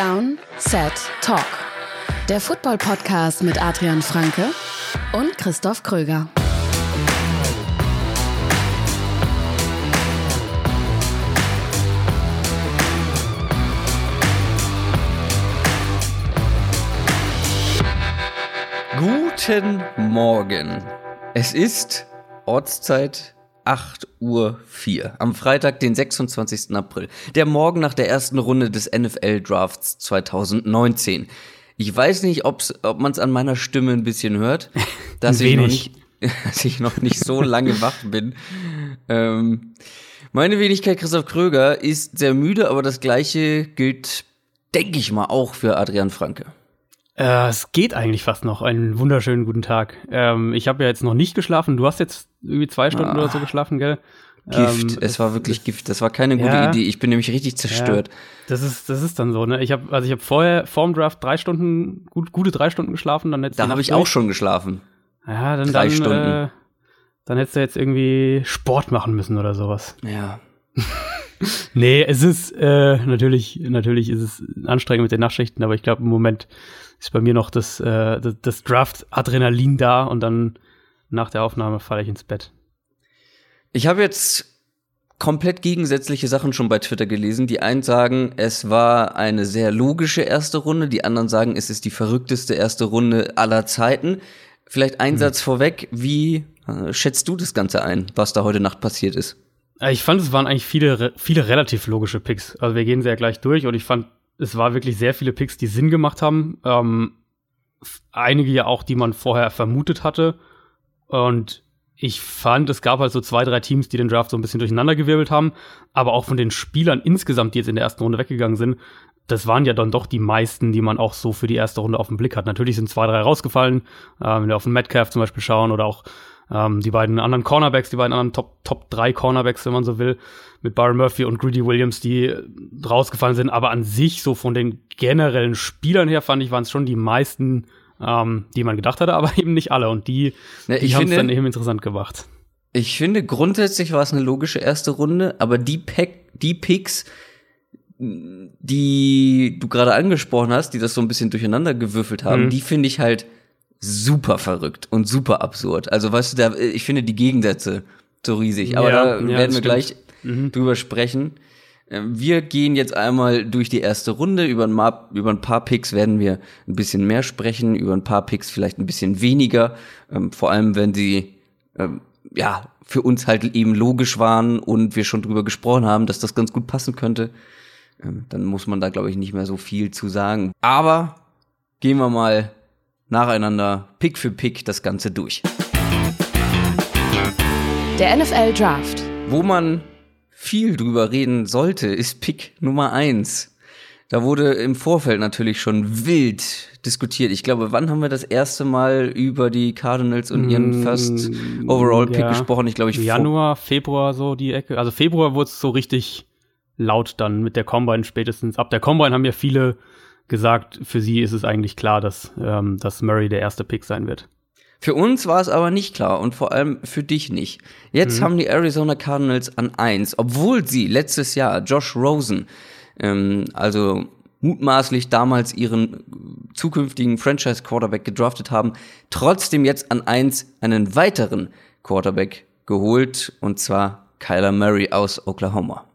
Down, Set, Talk. Der Football-Podcast mit Adrian Franke und Christoph Kröger. Guten Morgen. Es ist Ortszeit 8 Uhr 4 am Freitag, den 26. April, der Morgen nach der ersten Runde des NFL Drafts 2019. Ich weiß nicht, ob's, ob man es an meiner Stimme ein bisschen hört, dass, ich noch, nicht, dass ich noch nicht so lange wach bin. Ähm, meine Wenigkeit Christoph Kröger ist sehr müde, aber das gleiche gilt, denke ich mal, auch für Adrian Franke. Äh, es geht eigentlich fast noch. Einen wunderschönen guten Tag. Ähm, ich habe ja jetzt noch nicht geschlafen. Du hast jetzt irgendwie zwei Stunden ah, oder so ah. geschlafen, gell? Gift. Ähm, es war wirklich das, Gift. Das war keine gute ja, Idee. Ich bin nämlich richtig zerstört. Ja, das ist, das ist dann so. Ne? Ich habe, also ich habe vorher vorm Draft drei Stunden, gut, gute drei Stunden geschlafen. Dann da habe ich auch schon geschlafen. Ja, dann drei dann, Stunden. Äh, dann hättest du jetzt irgendwie Sport machen müssen oder sowas. Ja. nee, es ist äh, natürlich, natürlich ist es anstrengend mit den Nachtschichten, aber ich glaube im Moment ist bei mir noch das, äh, das, das Draft-Adrenalin da und dann nach der Aufnahme falle ich ins Bett. Ich habe jetzt komplett gegensätzliche Sachen schon bei Twitter gelesen. Die einen sagen, es war eine sehr logische erste Runde, die anderen sagen, es ist die verrückteste erste Runde aller Zeiten. Vielleicht ein hm. Satz vorweg, wie äh, schätzt du das Ganze ein, was da heute Nacht passiert ist? Ich fand, es waren eigentlich viele, viele relativ logische Picks. Also wir gehen sehr gleich durch und ich fand, es war wirklich sehr viele Picks, die Sinn gemacht haben. Ähm, einige ja auch, die man vorher vermutet hatte. Und ich fand, es gab halt so zwei, drei Teams, die den Draft so ein bisschen durcheinandergewirbelt haben. Aber auch von den Spielern insgesamt, die jetzt in der ersten Runde weggegangen sind, das waren ja dann doch die meisten, die man auch so für die erste Runde auf den Blick hat. Natürlich sind zwei, drei rausgefallen. Äh, wenn wir auf den Metcalf zum Beispiel schauen oder auch ähm, die beiden anderen Cornerbacks, die beiden anderen Top, Top 3 Cornerbacks, wenn man so will, mit Byron Murphy und Greedy Williams, die rausgefallen sind. Aber an sich, so von den generellen Spielern her, fand ich, waren es schon die meisten, ähm, die man gedacht hatte, aber eben nicht alle. Und die, ja, die haben es dann eben interessant gemacht. Ich finde, grundsätzlich war es eine logische erste Runde, aber die, Pack, die Picks, die du gerade angesprochen hast, die das so ein bisschen durcheinander gewürfelt haben, mhm. die finde ich halt super verrückt und super absurd. Also weißt du, da, ich finde die Gegensätze so riesig. Aber ja, da ja, werden wir stimmt. gleich mhm. drüber sprechen. Ähm, wir gehen jetzt einmal durch die erste Runde. Über ein, paar, über ein paar Picks werden wir ein bisschen mehr sprechen, über ein paar Picks vielleicht ein bisschen weniger. Ähm, vor allem, wenn sie ähm, ja für uns halt eben logisch waren und wir schon drüber gesprochen haben, dass das ganz gut passen könnte. Ähm, dann muss man da, glaube ich, nicht mehr so viel zu sagen. Aber gehen wir mal nacheinander Pick für Pick das Ganze durch. Der NFL Draft. Wo man viel drüber reden sollte, ist Pick Nummer eins. Da wurde im Vorfeld natürlich schon wild diskutiert. Ich glaube, wann haben wir das erste Mal über die Cardinals und ihren mm, First Overall Pick ja. gesprochen? Ich glaube, ich Januar, Februar so die Ecke. Also Februar wurde es so richtig laut dann mit der Combine spätestens. Ab der Combine haben ja viele gesagt, für sie ist es eigentlich klar, dass, ähm, dass Murray der erste Pick sein wird. Für uns war es aber nicht klar und vor allem für dich nicht. Jetzt mhm. haben die Arizona Cardinals an eins, obwohl sie letztes Jahr Josh Rosen, ähm, also mutmaßlich damals ihren zukünftigen Franchise Quarterback gedraftet haben, trotzdem jetzt an eins einen weiteren Quarterback geholt und zwar Kyler Murray aus Oklahoma.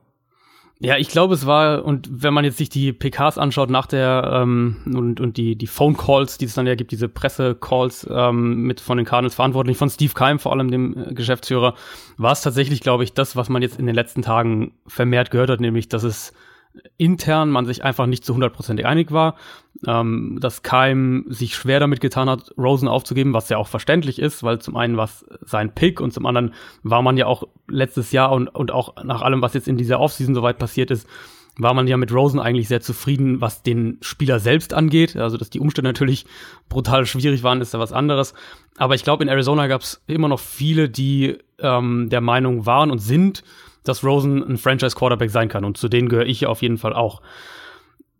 Ja, ich glaube, es war, und wenn man jetzt sich die PKs anschaut nach der ähm, und, und die, die Phone Calls, die es dann ja gibt, diese Presse-Calls ähm, mit von den Cardinals verantwortlich, von Steve Keim, vor allem dem äh, Geschäftsführer, war es tatsächlich, glaube ich, das, was man jetzt in den letzten Tagen vermehrt gehört hat, nämlich, dass es intern man sich einfach nicht zu hundertprozentig einig war, ähm, dass Keim sich schwer damit getan hat, Rosen aufzugeben, was ja auch verständlich ist, weil zum einen war es sein Pick und zum anderen war man ja auch letztes Jahr und, und auch nach allem, was jetzt in dieser Offseason soweit passiert ist, war man ja mit Rosen eigentlich sehr zufrieden, was den Spieler selbst angeht. Also, dass die Umstände natürlich brutal schwierig waren, ist ja was anderes. Aber ich glaube, in Arizona gab es immer noch viele, die ähm, der Meinung waren und sind, dass Rosen ein Franchise-Quarterback sein kann. Und zu denen gehöre ich auf jeden Fall auch.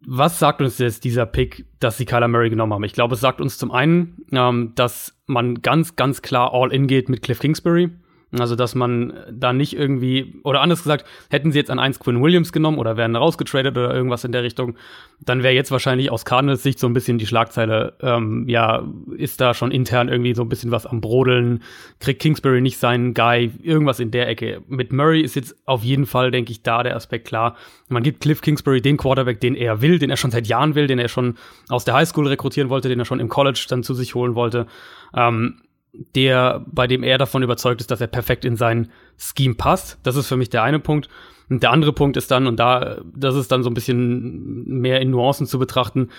Was sagt uns jetzt dieser Pick, dass sie Kyler Murray genommen haben? Ich glaube, es sagt uns zum einen, ähm, dass man ganz, ganz klar all in geht mit Cliff Kingsbury. Also, dass man da nicht irgendwie, oder anders gesagt, hätten sie jetzt an eins Quinn Williams genommen oder wären rausgetradet oder irgendwas in der Richtung, dann wäre jetzt wahrscheinlich aus Cardinals Sicht so ein bisschen die Schlagzeile, ähm, ja, ist da schon intern irgendwie so ein bisschen was am Brodeln, kriegt Kingsbury nicht seinen Guy, irgendwas in der Ecke. Mit Murray ist jetzt auf jeden Fall, denke ich, da der Aspekt klar. Man gibt Cliff Kingsbury den Quarterback, den er will, den er schon seit Jahren will, den er schon aus der Highschool rekrutieren wollte, den er schon im College dann zu sich holen wollte. Ähm, der, bei dem er davon überzeugt ist, dass er perfekt in sein Scheme passt. Das ist für mich der eine Punkt. Und der andere Punkt ist dann, und da, das ist dann so ein bisschen mehr in Nuancen zu betrachten,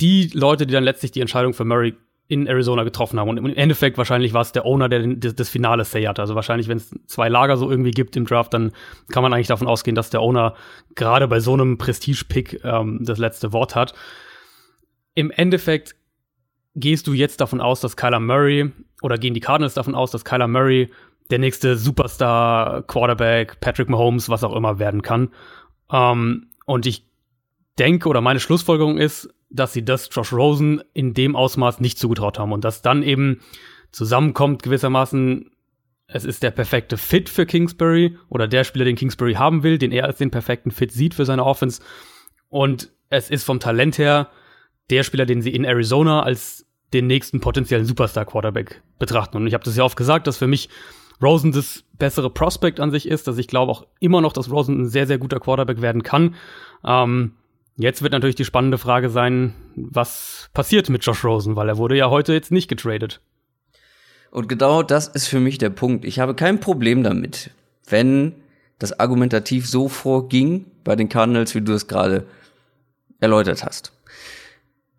die Leute, die dann letztlich die Entscheidung für Murray in Arizona getroffen haben. Und im Endeffekt wahrscheinlich war es der Owner, der das, Finale say hat. Also wahrscheinlich, wenn es zwei Lager so irgendwie gibt im Draft, dann kann man eigentlich davon ausgehen, dass der Owner gerade bei so einem Prestige-Pick ähm, das letzte Wort hat. Im Endeffekt gehst du jetzt davon aus, dass Kyler Murray oder gehen die Cardinals davon aus, dass Kyler Murray der nächste Superstar, Quarterback, Patrick Mahomes, was auch immer werden kann. Ähm, und ich denke oder meine Schlussfolgerung ist, dass sie das Josh Rosen in dem Ausmaß nicht zugetraut haben und dass dann eben zusammenkommt gewissermaßen, es ist der perfekte Fit für Kingsbury oder der Spieler, den Kingsbury haben will, den er als den perfekten Fit sieht für seine Offense. Und es ist vom Talent her der Spieler, den sie in Arizona als den nächsten potenziellen Superstar-Quarterback betrachten. Und ich habe das ja oft gesagt, dass für mich Rosen das bessere Prospect an sich ist, dass ich glaube auch immer noch, dass Rosen ein sehr, sehr guter Quarterback werden kann. Ähm, jetzt wird natürlich die spannende Frage sein, was passiert mit Josh Rosen, weil er wurde ja heute jetzt nicht getradet. Und genau das ist für mich der Punkt. Ich habe kein Problem damit, wenn das argumentativ so vorging bei den Cardinals, wie du es gerade erläutert hast.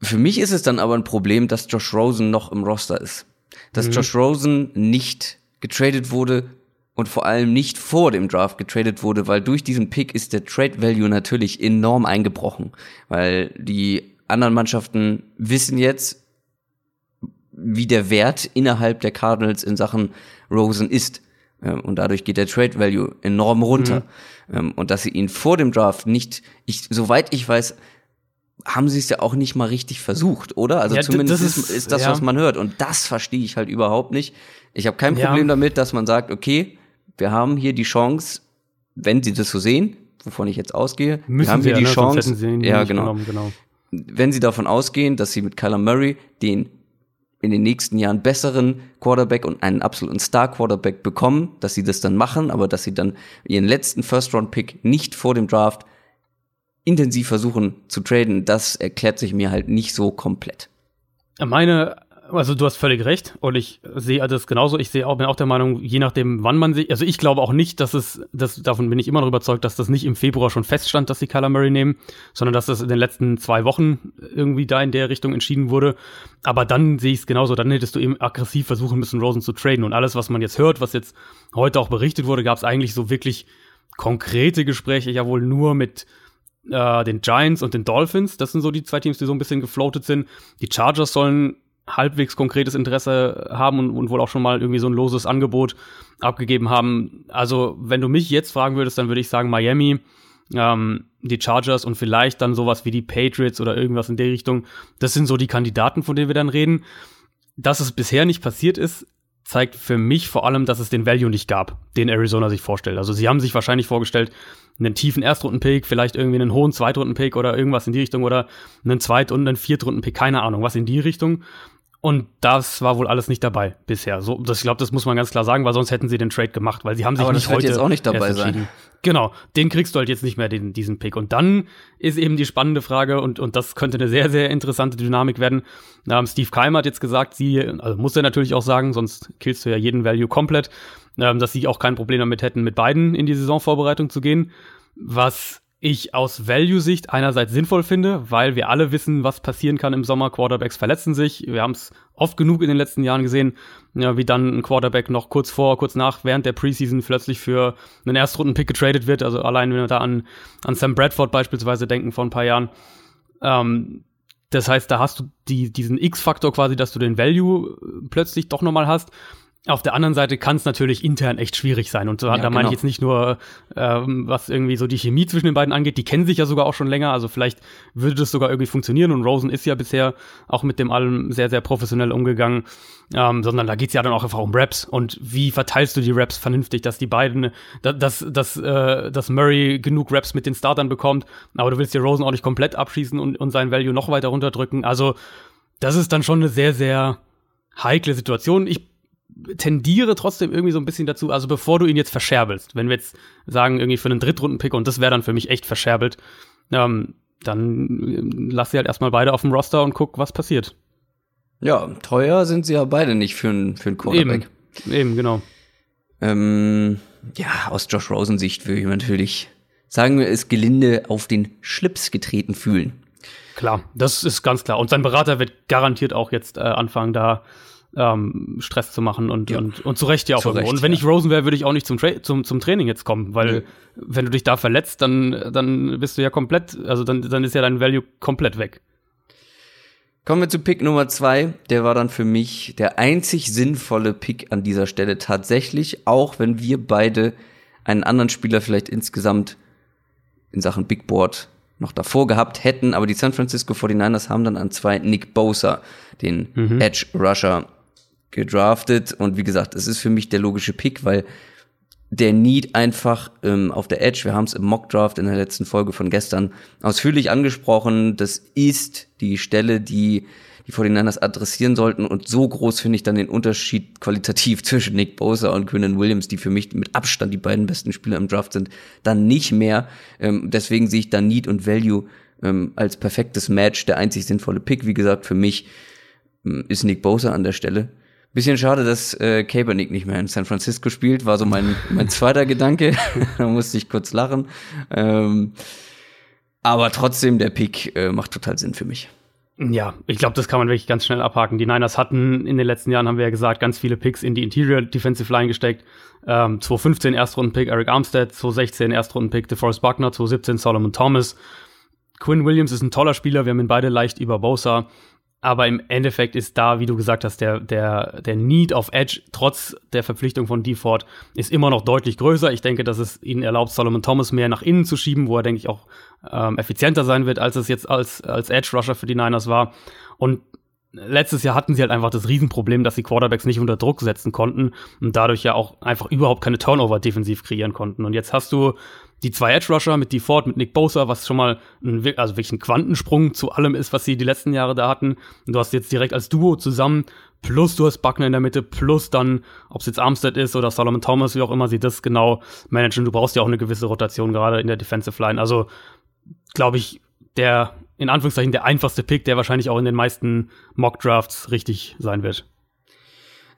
Für mich ist es dann aber ein Problem, dass Josh Rosen noch im Roster ist. Dass mhm. Josh Rosen nicht getradet wurde und vor allem nicht vor dem Draft getradet wurde, weil durch diesen Pick ist der Trade Value natürlich enorm eingebrochen, weil die anderen Mannschaften wissen jetzt, wie der Wert innerhalb der Cardinals in Sachen Rosen ist. Ähm, und dadurch geht der Trade Value enorm runter. Mhm. Und dass sie ihn vor dem Draft nicht, ich, soweit ich weiß, haben sie es ja auch nicht mal richtig versucht, oder? Also ja, zumindest das ist, ist, das, ja. was man hört. Und das verstehe ich halt überhaupt nicht. Ich habe kein Problem ja. damit, dass man sagt, okay, wir haben hier die Chance, wenn sie das so sehen, wovon ich jetzt ausgehe, Müssen wir haben hier ja, die ne? Chance, ja genau. Genau. Wenn sie davon ausgehen, dass sie mit Kyler Murray den in den nächsten Jahren besseren Quarterback und einen absoluten Star-Quarterback bekommen, dass sie das dann machen, aber dass sie dann ihren letzten First-Round-Pick nicht vor dem Draft intensiv versuchen zu traden, das erklärt sich mir halt nicht so komplett. Meine, also du hast völlig recht und ich sehe das genauso. Ich sehe auch, bin auch der Meinung, je nachdem, wann man sich, also ich glaube auch nicht, dass es, das, davon bin ich immer noch überzeugt, dass das nicht im Februar schon feststand, dass sie Kyler Murray nehmen, sondern dass das in den letzten zwei Wochen irgendwie da in der Richtung entschieden wurde. Aber dann sehe ich es genauso, dann hättest du eben aggressiv versuchen müssen, Rosen zu traden und alles, was man jetzt hört, was jetzt heute auch berichtet wurde, gab es eigentlich so wirklich konkrete Gespräche ja wohl nur mit äh, den Giants und den Dolphins. Das sind so die zwei Teams, die so ein bisschen gefloatet sind. Die Chargers sollen halbwegs konkretes Interesse haben und, und wohl auch schon mal irgendwie so ein loses Angebot abgegeben haben. Also, wenn du mich jetzt fragen würdest, dann würde ich sagen Miami, ähm, die Chargers und vielleicht dann sowas wie die Patriots oder irgendwas in der Richtung. Das sind so die Kandidaten, von denen wir dann reden. Dass es bisher nicht passiert ist, zeigt für mich vor allem, dass es den Value nicht gab, den Arizona sich vorstellt. Also sie haben sich wahrscheinlich vorgestellt, einen tiefen Erstrunden-Pick, vielleicht irgendwie einen hohen Zweitrunden-Pick oder irgendwas in die Richtung oder einen Zweit- und einen Viertrunden-Pick, keine Ahnung, was in die Richtung. Und das war wohl alles nicht dabei bisher. So, das, ich glaube, das muss man ganz klar sagen, weil sonst hätten sie den Trade gemacht, weil sie haben sich Aber nicht das heute jetzt auch nicht dabei sein. Genau, den kriegst du halt jetzt nicht mehr, den, diesen Pick. Und dann ist eben die spannende Frage, und, und das könnte eine sehr, sehr interessante Dynamik werden. Ähm, Steve Keim hat jetzt gesagt, sie, also muss er natürlich auch sagen, sonst killst du ja jeden Value komplett, ähm, dass sie auch kein Problem damit hätten, mit beiden in die Saisonvorbereitung zu gehen. Was ich aus Value-Sicht einerseits sinnvoll finde, weil wir alle wissen, was passieren kann im Sommer. Quarterbacks verletzen sich. Wir haben es oft genug in den letzten Jahren gesehen, ja, wie dann ein Quarterback noch kurz vor, kurz nach, während der Preseason plötzlich für einen Erstrunden-Pick getradet wird. Also allein, wenn wir da an, an Sam Bradford beispielsweise denken vor ein paar Jahren. Ähm, das heißt, da hast du die, diesen X-Faktor quasi, dass du den Value plötzlich doch nochmal hast. Auf der anderen Seite kann es natürlich intern echt schwierig sein. Und so, ja, da meine ich genau. jetzt nicht nur, ähm, was irgendwie so die Chemie zwischen den beiden angeht, die kennen sich ja sogar auch schon länger. Also vielleicht würde das sogar irgendwie funktionieren. Und Rosen ist ja bisher auch mit dem allem sehr, sehr professionell umgegangen. Ähm, sondern da geht's ja dann auch einfach um Raps. Und wie verteilst du die Raps vernünftig, dass die beiden, dass, dass, äh, dass Murray genug Raps mit den Startern bekommt, aber du willst dir Rosen auch nicht komplett abschießen und, und sein Value noch weiter runterdrücken. Also das ist dann schon eine sehr, sehr heikle Situation. Ich tendiere trotzdem irgendwie so ein bisschen dazu, also bevor du ihn jetzt verscherbelst, wenn wir jetzt sagen, irgendwie für einen Drittrunden-Pick und das wäre dann für mich echt verscherbelt, ähm, dann lass sie halt erstmal beide auf dem Roster und guck, was passiert. Ja, teuer sind sie ja beide nicht für einen für einen Quarterback. Eben, eben genau. Ähm, ja, aus Josh Rosen Sicht würde ich natürlich sagen wir es gelinde auf den Schlips getreten fühlen. Klar, das ist ganz klar. Und sein Berater wird garantiert auch jetzt äh, anfangen, da ähm, Stress zu machen und, ja. und, und zu Recht ja auch zu irgendwo. Recht, und wenn ja. ich Rosen wäre, würde ich auch nicht zum, Tra zum, zum Training jetzt kommen, weil mhm. wenn du dich da verletzt, dann, dann bist du ja komplett, also dann, dann ist ja dein Value komplett weg. Kommen wir zu Pick Nummer zwei. Der war dann für mich der einzig sinnvolle Pick an dieser Stelle tatsächlich, auch wenn wir beide einen anderen Spieler vielleicht insgesamt in Sachen Big Board noch davor gehabt hätten, aber die San Francisco 49ers haben dann an zwei Nick Bosa, den mhm. Edge Rusher, gedraftet. Und wie gesagt, es ist für mich der logische Pick, weil der Need einfach ähm, auf der Edge, wir haben es im Mockdraft in der letzten Folge von gestern ausführlich angesprochen, das ist die Stelle, die die 49ers adressieren sollten und so groß finde ich dann den Unterschied qualitativ zwischen Nick Bosa und Quinnen Williams, die für mich mit Abstand die beiden besten Spieler im Draft sind, dann nicht mehr. Ähm, deswegen sehe ich da Need und Value ähm, als perfektes Match, der einzig sinnvolle Pick. Wie gesagt, für mich ähm, ist Nick Bosa an der Stelle. Bisschen schade, dass äh, Kaepernick nicht mehr in San Francisco spielt, war so mein, mein zweiter Gedanke. da musste ich kurz lachen. Ähm, aber trotzdem, der Pick äh, macht total Sinn für mich. Ja, ich glaube, das kann man wirklich ganz schnell abhaken. Die Niners hatten in den letzten Jahren, haben wir ja gesagt, ganz viele Picks in die Interior Defensive Line gesteckt. Ähm, 2015 Erstrunden-Pick Eric Armstead, 2016 Erstrunden-Pick DeForest Buckner, 2017 Solomon Thomas. Quinn Williams ist ein toller Spieler, wir haben ihn beide leicht über Bosa. Aber im Endeffekt ist da, wie du gesagt hast, der, der, der Need auf Edge, trotz der Verpflichtung von Deford, ist immer noch deutlich größer. Ich denke, dass es ihnen erlaubt, Solomon Thomas mehr nach innen zu schieben, wo er, denke ich, auch ähm, effizienter sein wird, als es jetzt als, als Edge-Rusher für die Niners war. Und letztes Jahr hatten sie halt einfach das Riesenproblem, dass sie Quarterbacks nicht unter Druck setzen konnten und dadurch ja auch einfach überhaupt keine Turnover defensiv kreieren konnten. Und jetzt hast du die zwei Edge Rusher mit DeFord, mit Nick Bosa, was schon mal ein, also wirklich ein Quantensprung zu allem ist, was sie die letzten Jahre da hatten. Und du hast jetzt direkt als Duo zusammen, plus du hast Buckner in der Mitte, plus dann, ob es jetzt Armstead ist oder Solomon Thomas, wie auch immer sie das genau managen. Du brauchst ja auch eine gewisse Rotation, gerade in der Defensive Line. Also, glaube ich, der, in Anführungszeichen, der einfachste Pick, der wahrscheinlich auch in den meisten Mock Drafts richtig sein wird.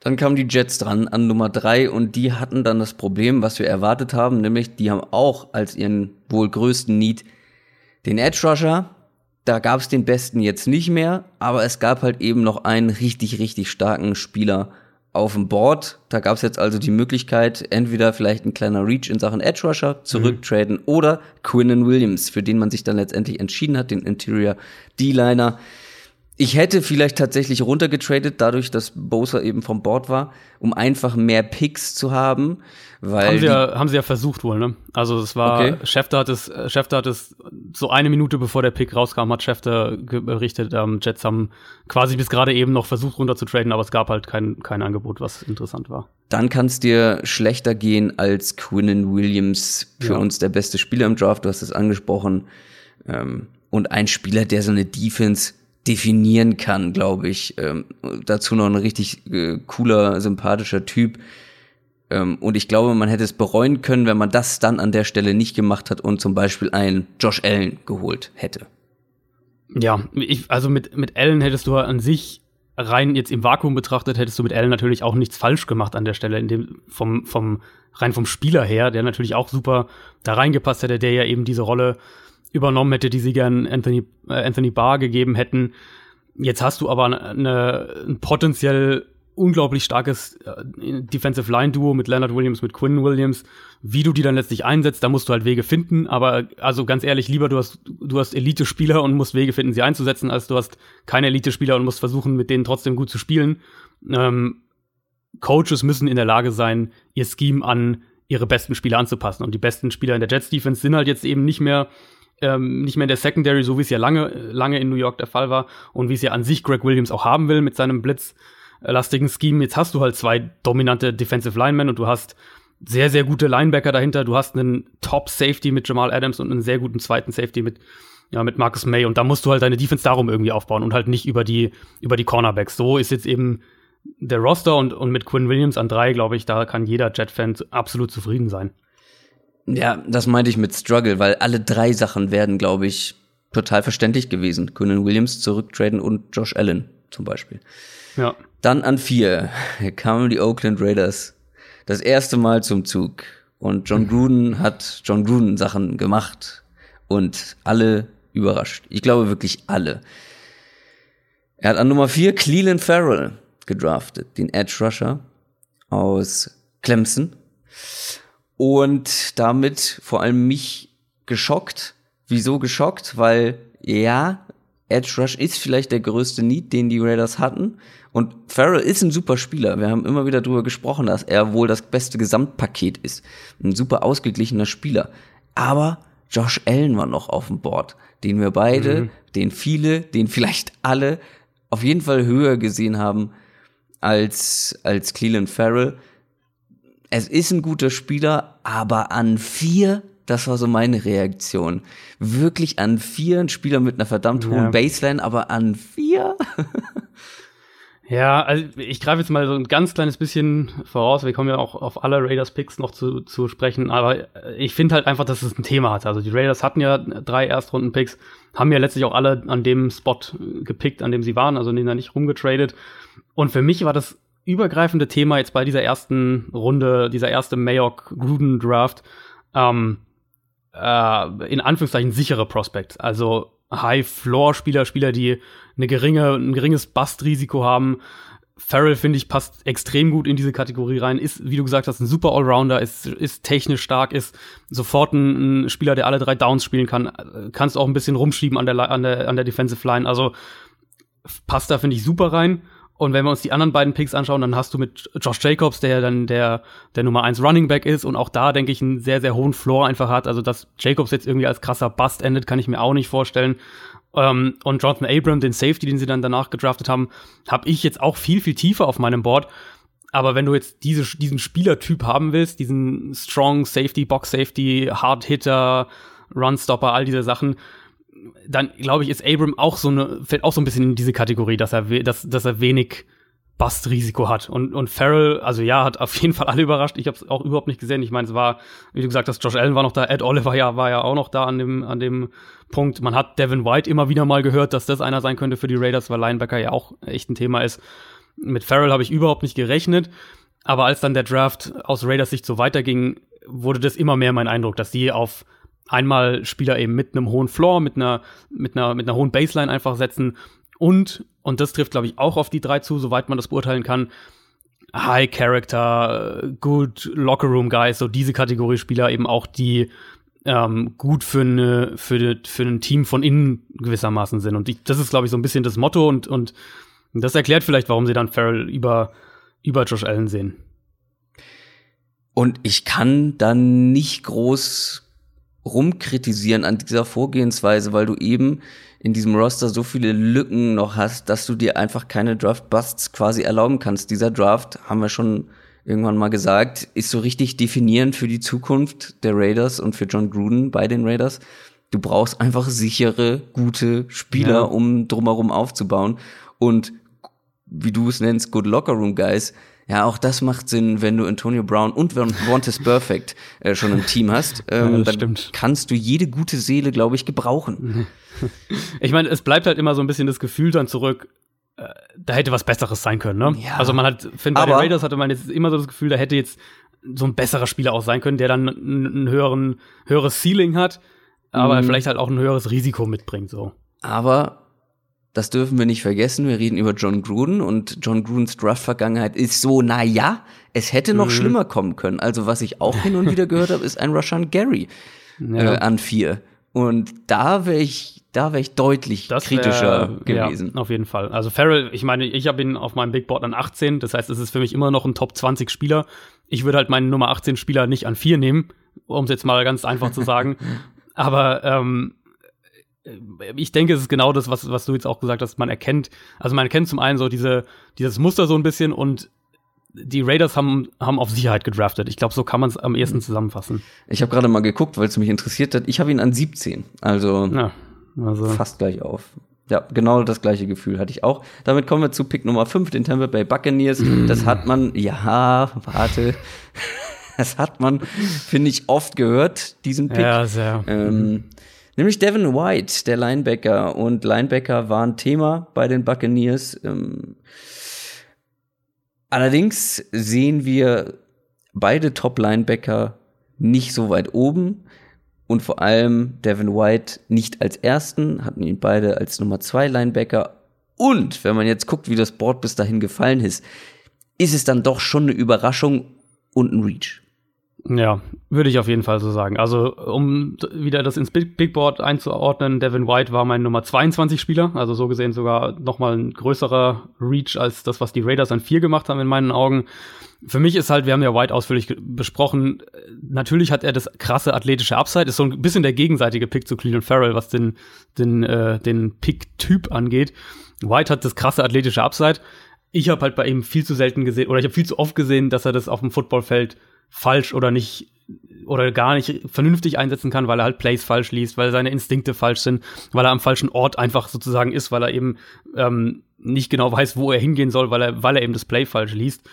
Dann kamen die Jets dran an Nummer drei und die hatten dann das Problem, was wir erwartet haben, nämlich die haben auch als ihren wohl größten Need den Edge Rusher. Da gab es den besten jetzt nicht mehr, aber es gab halt eben noch einen richtig, richtig starken Spieler auf dem Board. Da gab es jetzt also die Möglichkeit, entweder vielleicht ein kleiner Reach in Sachen Edge Rusher zurücktraden mhm. oder Quinnen Williams, für den man sich dann letztendlich entschieden hat, den Interior D-Liner. Ich hätte vielleicht tatsächlich runtergetradet, dadurch, dass Bosa eben vom Board war, um einfach mehr Picks zu haben. Weil haben sie, ja, haben sie ja versucht wohl, ne? Also es war, okay. Schäfter hat es, Schäfter hat es so eine Minute bevor der Pick rauskam, hat Schäfter berichtet, ähm, Jets haben quasi bis gerade eben noch versucht runterzutraden, aber es gab halt kein, kein Angebot, was interessant war. Dann kann es dir schlechter gehen als Quinnen Williams, für ja. uns der beste Spieler im Draft, du hast es angesprochen. Ähm, und ein Spieler, der so eine Defense definieren kann, glaube ich. Ähm, dazu noch ein richtig äh, cooler, sympathischer Typ. Ähm, und ich glaube, man hätte es bereuen können, wenn man das dann an der Stelle nicht gemacht hat und zum Beispiel einen Josh Allen geholt hätte. Ja, ich, also mit, mit Allen hättest du an sich rein jetzt im Vakuum betrachtet, hättest du mit Allen natürlich auch nichts falsch gemacht an der Stelle, in dem, vom, vom, rein vom Spieler her, der natürlich auch super da reingepasst hätte, der ja eben diese Rolle übernommen hätte, die sie gern Anthony, äh, Anthony Barr gegeben hätten. Jetzt hast du aber eine, ein potenziell unglaublich starkes äh, Defensive Line Duo mit Leonard Williams, mit Quinn Williams. Wie du die dann letztlich einsetzt, da musst du halt Wege finden. Aber also ganz ehrlich, lieber du hast, du hast Elite-Spieler und musst Wege finden, sie einzusetzen, als du hast keine Elite-Spieler und musst versuchen, mit denen trotzdem gut zu spielen. Ähm, Coaches müssen in der Lage sein, ihr Scheme an ihre besten Spieler anzupassen. Und die besten Spieler in der Jets Defense sind halt jetzt eben nicht mehr ähm, nicht mehr in der Secondary, so wie es ja lange, lange in New York der Fall war und wie es ja an sich Greg Williams auch haben will mit seinem blitzlastigen Scheme. Jetzt hast du halt zwei dominante Defensive Linemen und du hast sehr, sehr gute Linebacker dahinter. Du hast einen Top-Safety mit Jamal Adams und einen sehr guten zweiten Safety mit, ja, mit Marcus May. Und da musst du halt deine Defense darum irgendwie aufbauen und halt nicht über die, über die Cornerbacks. So ist jetzt eben der Roster und, und mit Quinn Williams an drei, glaube ich, da kann jeder Jet-Fan absolut zufrieden sein. Ja, das meinte ich mit Struggle, weil alle drei Sachen werden, glaube ich, total verständlich gewesen. Quinn Williams zurücktraden und Josh Allen zum Beispiel. Ja. Dann an vier kamen die Oakland Raiders das erste Mal zum Zug. Und John Gruden hat John Gruden Sachen gemacht und alle überrascht. Ich glaube wirklich alle. Er hat an Nummer vier Cleveland Farrell gedraftet, den Edge Rusher aus Clemson und damit vor allem mich geschockt. Wieso geschockt? Weil ja, Edge Rush ist vielleicht der größte Need, den die Raiders hatten. Und Farrell ist ein super Spieler. Wir haben immer wieder darüber gesprochen, dass er wohl das beste Gesamtpaket ist. Ein super ausgeglichener Spieler. Aber Josh Allen war noch auf dem Board, den wir beide, mhm. den viele, den vielleicht alle auf jeden Fall höher gesehen haben als, als Cleveland Farrell es ist ein guter Spieler, aber an vier, das war so meine Reaktion. Wirklich an vier, ein Spieler mit einer verdammt hohen ja. Baseline, aber an vier? Ja, also ich greife jetzt mal so ein ganz kleines bisschen voraus. Wir kommen ja auch auf alle Raiders-Picks noch zu, zu sprechen, aber ich finde halt einfach, dass es ein Thema hat. Also die Raiders hatten ja drei Erstrunden-Picks, haben ja letztlich auch alle an dem Spot gepickt, an dem sie waren, also den da nicht rumgetradet. Und für mich war das übergreifende Thema jetzt bei dieser ersten Runde, dieser erste Mayock-Gruden-Draft, ähm, äh, in Anführungszeichen sichere Prospects. Also High-Floor-Spieler, Spieler, die eine geringe, ein geringes Bust-Risiko haben. Farrell, finde ich, passt extrem gut in diese Kategorie rein. Ist, wie du gesagt hast, ein super Allrounder, ist, ist technisch stark, ist sofort ein, ein Spieler, der alle drei Downs spielen kann. Kannst auch ein bisschen rumschieben an der, an der, an der Defensive Line. Also passt da, finde ich, super rein. Und wenn wir uns die anderen beiden Picks anschauen, dann hast du mit Josh Jacobs, der dann der, der Nummer eins Running Back ist und auch da, denke ich, einen sehr, sehr hohen Floor einfach hat. Also, dass Jacobs jetzt irgendwie als krasser Bust endet, kann ich mir auch nicht vorstellen. Ähm, und Jonathan Abram, den Safety, den sie dann danach gedraftet haben, habe ich jetzt auch viel, viel tiefer auf meinem Board. Aber wenn du jetzt diese, diesen Spielertyp haben willst, diesen Strong Safety, Box Safety, Hard Hitter, Runstopper, all diese Sachen, dann glaube ich, ist Abram auch so eine, fällt auch so ein bisschen in diese Kategorie, dass er, dass, dass er wenig Bust-Risiko hat. Und, und Farrell, also ja, hat auf jeden Fall alle überrascht. Ich habe es auch überhaupt nicht gesehen. Ich meine, es war, wie du gesagt hast, Josh Allen war noch da, Ed Oliver ja, war ja auch noch da an dem, an dem Punkt. Man hat Devin White immer wieder mal gehört, dass das einer sein könnte für die Raiders, weil Linebacker ja auch echt ein Thema ist. Mit Farrell habe ich überhaupt nicht gerechnet. Aber als dann der Draft aus Raiders Sicht so weiterging, wurde das immer mehr mein Eindruck, dass die auf einmal Spieler eben mit einem hohen Floor, mit einer, mit einer, mit einer hohen Baseline einfach setzen und, und das trifft, glaube ich, auch auf die drei zu, soweit man das beurteilen kann, High Character, Good Locker Room Guys, so diese Kategorie Spieler eben auch, die ähm, gut für, eine, für, für ein Team von innen gewissermaßen sind. Und ich, das ist, glaube ich, so ein bisschen das Motto und, und das erklärt vielleicht, warum sie dann Farrell über, über Josh Allen sehen. Und ich kann dann nicht groß rumkritisieren an dieser Vorgehensweise, weil du eben in diesem Roster so viele Lücken noch hast, dass du dir einfach keine Draft-Busts quasi erlauben kannst. Dieser Draft, haben wir schon irgendwann mal gesagt, ist so richtig definierend für die Zukunft der Raiders und für John Gruden bei den Raiders. Du brauchst einfach sichere, gute Spieler, ja. um drumherum aufzubauen. Und wie du es nennst, Good Locker Room Guys, ja, auch das macht Sinn, wenn du Antonio Brown und Want is Perfect äh, schon im Team hast. Ähm, ja, dann stimmt. kannst du jede gute Seele, glaube ich, gebrauchen. Ich meine, es bleibt halt immer so ein bisschen das Gefühl dann zurück, äh, da hätte was Besseres sein können. Ne? Ja. Also man hat, finde bei den Raiders hatte man jetzt immer so das Gefühl, da hätte jetzt so ein besserer Spieler auch sein können, der dann ein höheren, höheres Ceiling hat, aber mhm. vielleicht halt auch ein höheres Risiko mitbringt. So. Aber das dürfen wir nicht vergessen. Wir reden über John Gruden und John Grudens Draft-Vergangenheit ist so, na ja, es hätte noch mhm. schlimmer kommen können. Also was ich auch hin und wieder gehört habe, ist ein Rushan Gary ja. äh, an vier. Und da wäre ich, da wäre ich deutlich das kritischer wär, gewesen. Ja, auf jeden Fall. Also Farrell, ich meine, ich habe ihn auf meinem Big Board an 18, das heißt, es ist für mich immer noch ein Top 20 Spieler. Ich würde halt meinen Nummer 18 Spieler nicht an 4 nehmen, um es jetzt mal ganz einfach zu sagen. Aber ähm, ich denke, es ist genau das, was, was du jetzt auch gesagt hast, man erkennt, also man erkennt zum einen so diese, dieses Muster so ein bisschen und die Raiders haben, haben auf Sicherheit gedraftet. Ich glaube, so kann man es am ehesten zusammenfassen. Ich habe gerade mal geguckt, weil es mich interessiert hat. Ich habe ihn an 17, also, ja, also fast gleich auf. Ja, genau das gleiche Gefühl hatte ich auch. Damit kommen wir zu Pick Nummer 5, den Tampa Bay Buccaneers. Das hat man, ja, warte. Das hat man, finde ich, oft gehört, diesen Pick. Ja, sehr. Ähm, nämlich Devin White, der Linebacker. Und Linebacker waren Thema bei den Buccaneers. Ähm, Allerdings sehen wir beide Top-Linebacker nicht so weit oben und vor allem Devin White nicht als ersten, hatten ihn beide als Nummer zwei Linebacker. Und wenn man jetzt guckt, wie das Board bis dahin gefallen ist, ist es dann doch schon eine Überraschung und ein Reach. Ja, würde ich auf jeden Fall so sagen. Also, um wieder das ins Big Board einzuordnen, Devin White war mein Nummer 22 Spieler, also so gesehen sogar nochmal ein größerer Reach als das, was die Raiders an vier gemacht haben in meinen Augen. Für mich ist halt, wir haben ja White ausführlich besprochen, natürlich hat er das krasse athletische Upside, ist so ein bisschen der gegenseitige Pick zu Cleveland Farrell, was den, den, äh, den Pick-Typ angeht. White hat das krasse athletische Upside. Ich habe halt bei ihm viel zu selten gesehen, oder ich habe viel zu oft gesehen, dass er das auf dem Footballfeld falsch oder nicht oder gar nicht vernünftig einsetzen kann, weil er halt Plays falsch liest, weil seine Instinkte falsch sind, weil er am falschen Ort einfach sozusagen ist, weil er eben ähm, nicht genau weiß, wo er hingehen soll, weil er, weil er eben das Play falsch liest.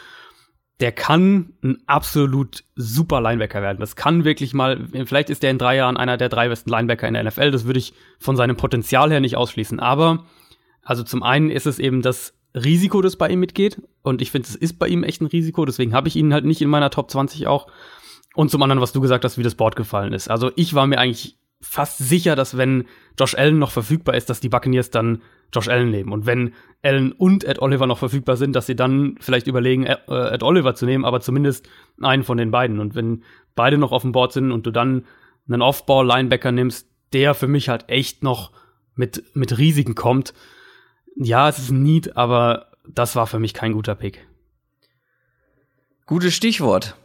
Der kann ein absolut super Linebacker werden. Das kann wirklich mal, vielleicht ist er in drei Jahren einer der drei besten Linebacker in der NFL. Das würde ich von seinem Potenzial her nicht ausschließen. Aber, also zum einen ist es eben das Risiko, das bei ihm mitgeht. Und ich finde, es ist bei ihm echt ein Risiko. Deswegen habe ich ihn halt nicht in meiner Top 20 auch. Und zum anderen, was du gesagt hast, wie das Board gefallen ist. Also ich war mir eigentlich fast sicher, dass wenn Josh Allen noch verfügbar ist, dass die Buccaneers dann Josh Allen nehmen. Und wenn Allen und Ed Oliver noch verfügbar sind, dass sie dann vielleicht überlegen, äh, Ed Oliver zu nehmen, aber zumindest einen von den beiden. Und wenn beide noch auf dem Board sind und du dann einen Off-Ball-Linebacker nimmst, der für mich halt echt noch mit, mit Risiken kommt, ja, es ist ein Need, aber das war für mich kein guter Pick. Gutes Stichwort.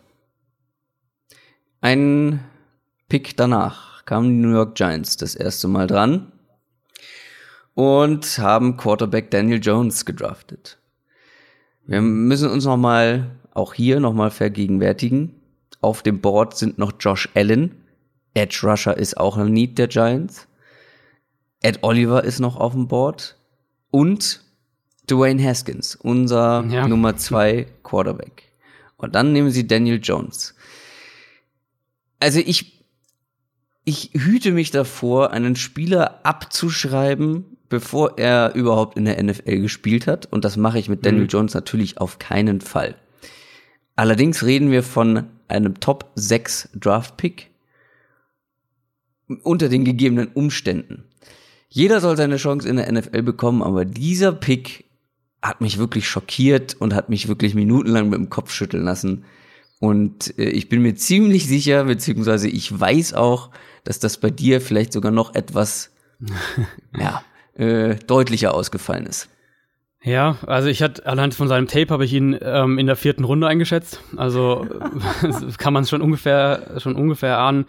Ein Pick danach kamen die New York Giants das erste Mal dran und haben Quarterback Daniel Jones gedraftet. Wir müssen uns noch mal auch hier noch mal vergegenwärtigen. Auf dem Board sind noch Josh Allen. Edge Rusher ist auch ein Need der Giants. Ed Oliver ist noch auf dem Board und Dwayne Haskins, unser ja. Nummer zwei Quarterback. Und dann nehmen sie Daniel Jones. Also ich, ich hüte mich davor, einen Spieler abzuschreiben, bevor er überhaupt in der NFL gespielt hat. Und das mache ich mit Daniel mhm. Jones natürlich auf keinen Fall. Allerdings reden wir von einem Top 6 Draft Pick unter den gegebenen Umständen. Jeder soll seine Chance in der NFL bekommen, aber dieser Pick hat mich wirklich schockiert und hat mich wirklich minutenlang mit dem Kopf schütteln lassen. Und äh, ich bin mir ziemlich sicher, beziehungsweise ich weiß auch, dass das bei dir vielleicht sogar noch etwas ja, äh, deutlicher ausgefallen ist. Ja, also ich hatte anhand von seinem Tape habe ich ihn ähm, in der vierten Runde eingeschätzt. Also kann man es schon ungefähr schon ungefähr ahnen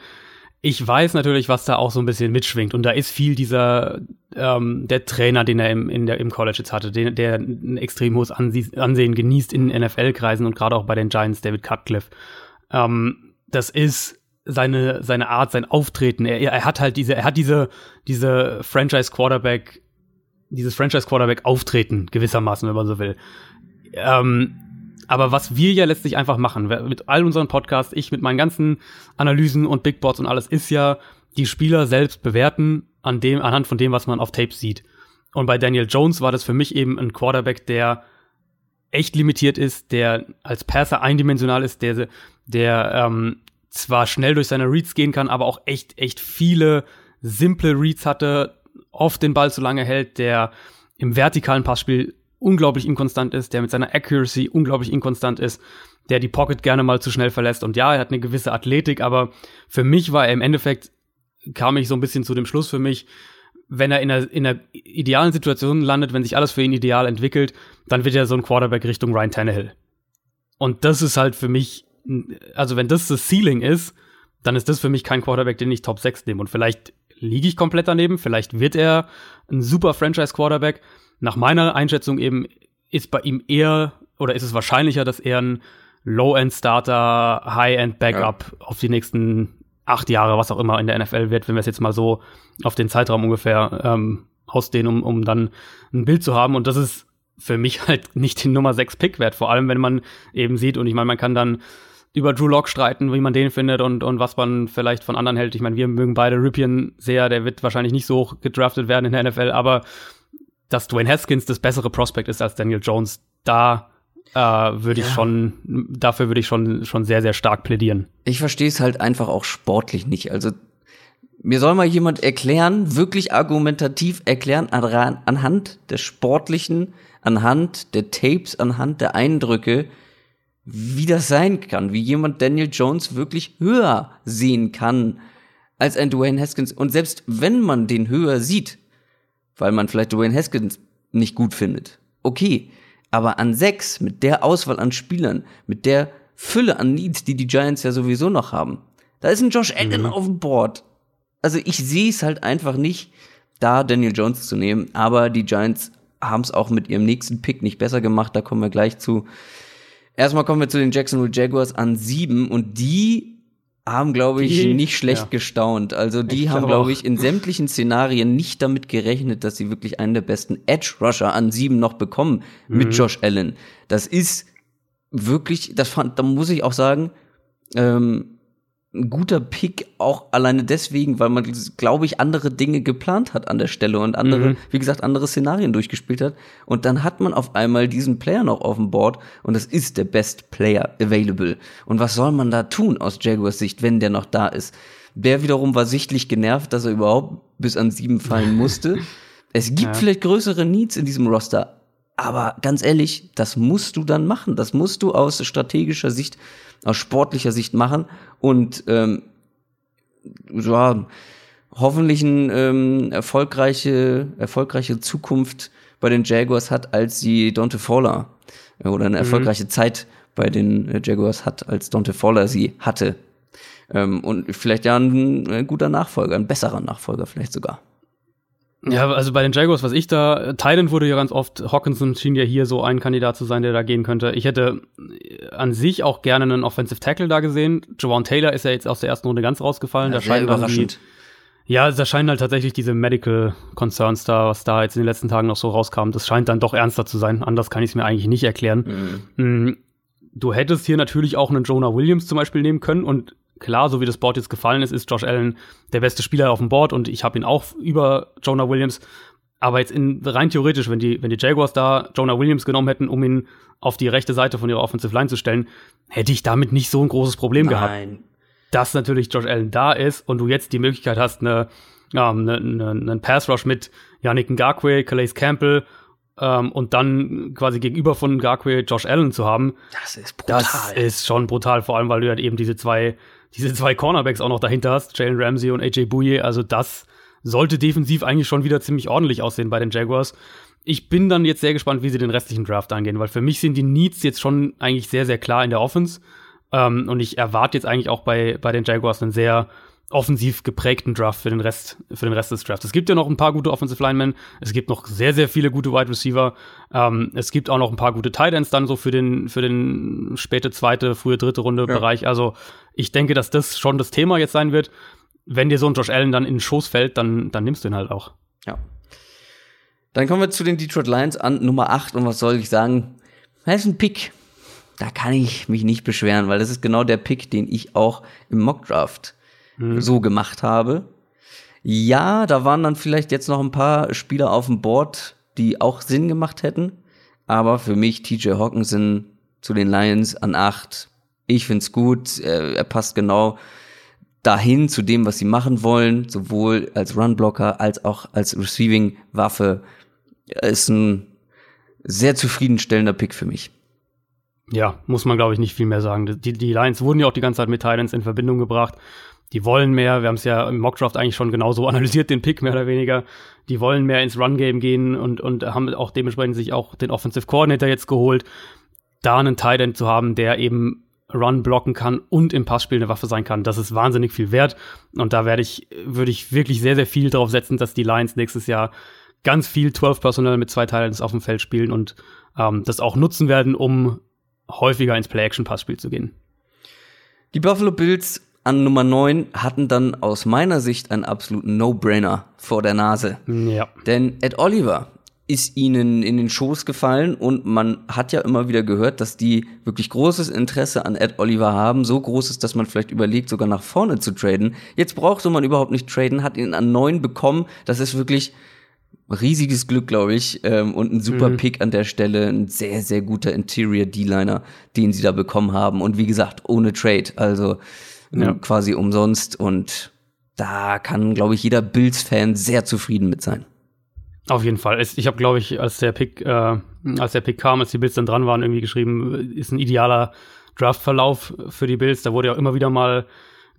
ich weiß natürlich, was da auch so ein bisschen mitschwingt. Und da ist viel dieser, ähm, der Trainer, den er im, in der, im College jetzt hatte, den, der ein extrem hohes Ansehen genießt in NFL-Kreisen und gerade auch bei den Giants, David Cutcliffe. Ähm, das ist seine, seine Art, sein Auftreten. Er, er hat halt diese, er hat diese, diese Franchise-Quarterback, dieses Franchise-Quarterback-Auftreten gewissermaßen, wenn man so will. Ähm, aber was wir ja letztlich einfach machen, mit all unseren Podcasts, ich mit meinen ganzen Analysen und Big Boards und alles, ist ja die Spieler selbst bewerten an dem, anhand von dem, was man auf Tape sieht. Und bei Daniel Jones war das für mich eben ein Quarterback, der echt limitiert ist, der als Passer eindimensional ist, der, der ähm, zwar schnell durch seine Reads gehen kann, aber auch echt, echt viele simple Reads hatte, oft den Ball zu lange hält, der im vertikalen Passspiel unglaublich inkonstant ist, der mit seiner Accuracy unglaublich inkonstant ist, der die Pocket gerne mal zu schnell verlässt. Und ja, er hat eine gewisse Athletik, aber für mich war er im Endeffekt, kam ich so ein bisschen zu dem Schluss für mich, wenn er in einer, in einer idealen Situation landet, wenn sich alles für ihn ideal entwickelt, dann wird er so ein Quarterback Richtung Ryan Tannehill. Und das ist halt für mich, also wenn das das Ceiling ist, dann ist das für mich kein Quarterback, den ich Top 6 nehme. Und vielleicht liege ich komplett daneben, vielleicht wird er ein super Franchise-Quarterback. Nach meiner Einschätzung eben ist bei ihm eher, oder ist es wahrscheinlicher, dass er ein Low-End-Starter, High-End-Backup ja. auf die nächsten acht Jahre, was auch immer in der NFL wird, wenn wir es jetzt mal so auf den Zeitraum ungefähr ähm, ausdehnen, um, um dann ein Bild zu haben. Und das ist für mich halt nicht den Nummer 6 Pick wert, vor allem wenn man eben sieht, und ich meine, man kann dann über Drew Lock streiten, wie man den findet und, und was man vielleicht von anderen hält. Ich meine, wir mögen beide Ripien sehr, der wird wahrscheinlich nicht so hoch gedraftet werden in der NFL, aber dass Dwayne Haskins das bessere Prospect ist als Daniel Jones, da äh, würde ja. ich schon, dafür würde ich schon, schon sehr, sehr stark plädieren. Ich verstehe es halt einfach auch sportlich nicht. Also mir soll mal jemand erklären, wirklich argumentativ erklären, anhand der sportlichen, anhand der Tapes, anhand der Eindrücke, wie das sein kann, wie jemand Daniel Jones wirklich höher sehen kann als ein Dwayne Haskins. Und selbst wenn man den höher sieht, weil man vielleicht Dwayne Haskins nicht gut findet, okay, aber an sechs, mit der Auswahl an Spielern, mit der Fülle an Needs, die die Giants ja sowieso noch haben, da ist ein Josh Allen mhm. auf dem Board. Also ich sehe es halt einfach nicht, da Daniel Jones zu nehmen. Aber die Giants haben es auch mit ihrem nächsten Pick nicht besser gemacht. Da kommen wir gleich zu. Erstmal kommen wir zu den Jacksonville Jaguars an sieben und die haben, glaube ich, die, nicht schlecht ja. gestaunt. Also die ich haben, glaube ich, in sämtlichen Szenarien nicht damit gerechnet, dass sie wirklich einen der besten Edge Rusher an sieben noch bekommen mhm. mit Josh Allen. Das ist wirklich, das fand, da muss ich auch sagen, ähm, ein guter Pick, auch alleine deswegen, weil man, glaube ich, andere Dinge geplant hat an der Stelle und andere, mhm. wie gesagt, andere Szenarien durchgespielt hat. Und dann hat man auf einmal diesen Player noch auf dem Board und das ist der Best Player available. Und was soll man da tun aus Jaguars Sicht, wenn der noch da ist? Der wiederum war sichtlich genervt, dass er überhaupt bis an sieben fallen musste. es gibt ja. vielleicht größere Needs in diesem Roster, aber ganz ehrlich, das musst du dann machen. Das musst du aus strategischer Sicht aus sportlicher Sicht machen und ähm, ja, hoffentlich eine ähm, erfolgreiche, erfolgreiche Zukunft bei den Jaguars hat, als sie Dante Fowler äh, oder eine mhm. erfolgreiche Zeit bei den äh, Jaguars hat, als Dante Fowler sie hatte. Ähm, und vielleicht ja ein, ein guter Nachfolger, ein besserer Nachfolger vielleicht sogar. Ja, also bei den Jaguars, was ich da, Thailand wurde ja ganz oft, Hawkinson schien ja hier so ein Kandidat zu sein, der da gehen könnte. Ich hätte an sich auch gerne einen Offensive Tackle da gesehen. Jawan Taylor ist ja jetzt aus der ersten Runde ganz rausgefallen. Ja, da scheint überraschend. Ja, da scheinen halt tatsächlich diese Medical Concerns da, was da jetzt in den letzten Tagen noch so rauskam, das scheint dann doch ernster zu sein. Anders kann ich es mir eigentlich nicht erklären. Mhm. Mm, du hättest hier natürlich auch einen Jonah Williams zum Beispiel nehmen können und klar, so wie das Board jetzt gefallen ist, ist Josh Allen der beste Spieler auf dem Board und ich habe ihn auch über Jonah Williams. Aber jetzt in, rein theoretisch, wenn die, wenn die Jaguars da Jonah Williams genommen hätten, um ihn auf die rechte Seite von ihrer Offensive Line zu stellen, hätte ich damit nicht so ein großes Problem Nein. gehabt. Dass natürlich Josh Allen da ist und du jetzt die Möglichkeit hast, eine, ja, eine, eine, einen Pass Rush mit Yannick Ngakwe, Calais Campbell ähm, und dann quasi gegenüber von Ngakwe Josh Allen zu haben. Das ist brutal. Das ist schon brutal, vor allem weil du halt eben diese zwei diese zwei Cornerbacks auch noch dahinter hast, Jalen Ramsey und AJ Bouye, also das sollte defensiv eigentlich schon wieder ziemlich ordentlich aussehen bei den Jaguars. Ich bin dann jetzt sehr gespannt, wie sie den restlichen Draft angehen, weil für mich sind die Needs jetzt schon eigentlich sehr, sehr klar in der Offense. Ähm, und ich erwarte jetzt eigentlich auch bei, bei den Jaguars einen sehr offensiv geprägten Draft für den Rest, für den Rest des Drafts. Es gibt ja noch ein paar gute Offensive Linemen, es gibt noch sehr, sehr viele gute Wide Receiver, ähm, es gibt auch noch ein paar gute Tight Ends dann so für den, für den späte zweite, frühe dritte Runde ja. Bereich. Also ich denke, dass das schon das Thema jetzt sein wird. Wenn dir so ein Josh Allen dann in den Schoß fällt, dann, dann nimmst du ihn halt auch. Ja. Dann kommen wir zu den Detroit Lions an Nummer 8 und was soll ich sagen? Das ist ein Pick. Da kann ich mich nicht beschweren, weil das ist genau der Pick, den ich auch im Mock Draft mhm. so gemacht habe. Ja, da waren dann vielleicht jetzt noch ein paar Spieler auf dem Board, die auch Sinn gemacht hätten. Aber für mich TJ Hawkinson zu den Lions an acht. Ich find's gut. Er, er passt genau dahin zu dem, was sie machen wollen, sowohl als Runblocker als auch als Receiving-Waffe. Ist ein sehr zufriedenstellender Pick für mich. Ja, muss man glaube ich nicht viel mehr sagen. Die, die Lions wurden ja auch die ganze Zeit mit Titans in Verbindung gebracht die wollen mehr. Wir haben es ja im Mockdraft eigentlich schon genauso analysiert, den Pick mehr oder weniger. Die wollen mehr ins Run-Game gehen und, und haben auch dementsprechend sich auch den Offensive Coordinator jetzt geholt. Da einen Tight End zu haben, der eben Run blocken kann und im Passspiel eine Waffe sein kann, das ist wahnsinnig viel wert. Und da werde ich, würde ich wirklich sehr, sehr viel darauf setzen, dass die Lions nächstes Jahr ganz viel 12 Personal mit zwei Teilen auf dem Feld spielen und ähm, das auch nutzen werden, um häufiger ins Play-Action-Passspiel zu gehen. Die Buffalo Bills an Nummer 9 hatten dann aus meiner Sicht einen absoluten No-Brainer vor der Nase. Ja. Denn Ed Oliver ist ihnen in den Schoß gefallen und man hat ja immer wieder gehört, dass die wirklich großes Interesse an Ed Oliver haben, so groß ist, dass man vielleicht überlegt, sogar nach vorne zu traden. Jetzt brauchte man überhaupt nicht traden, hat ihn an neun bekommen. Das ist wirklich riesiges Glück, glaube ich, ähm, und ein super mhm. Pick an der Stelle, ein sehr, sehr guter Interior D-Liner, den sie da bekommen haben. Und wie gesagt, ohne Trade, also ja. Quasi umsonst. Und da kann, glaube ich, jeder Bills-Fan sehr zufrieden mit sein. Auf jeden Fall. Ich habe, glaube ich, als der Pick, äh, als der Pick kam, als die Bills dann dran waren, irgendwie geschrieben, ist ein idealer Draftverlauf für die Bills. Da wurde ja immer wieder mal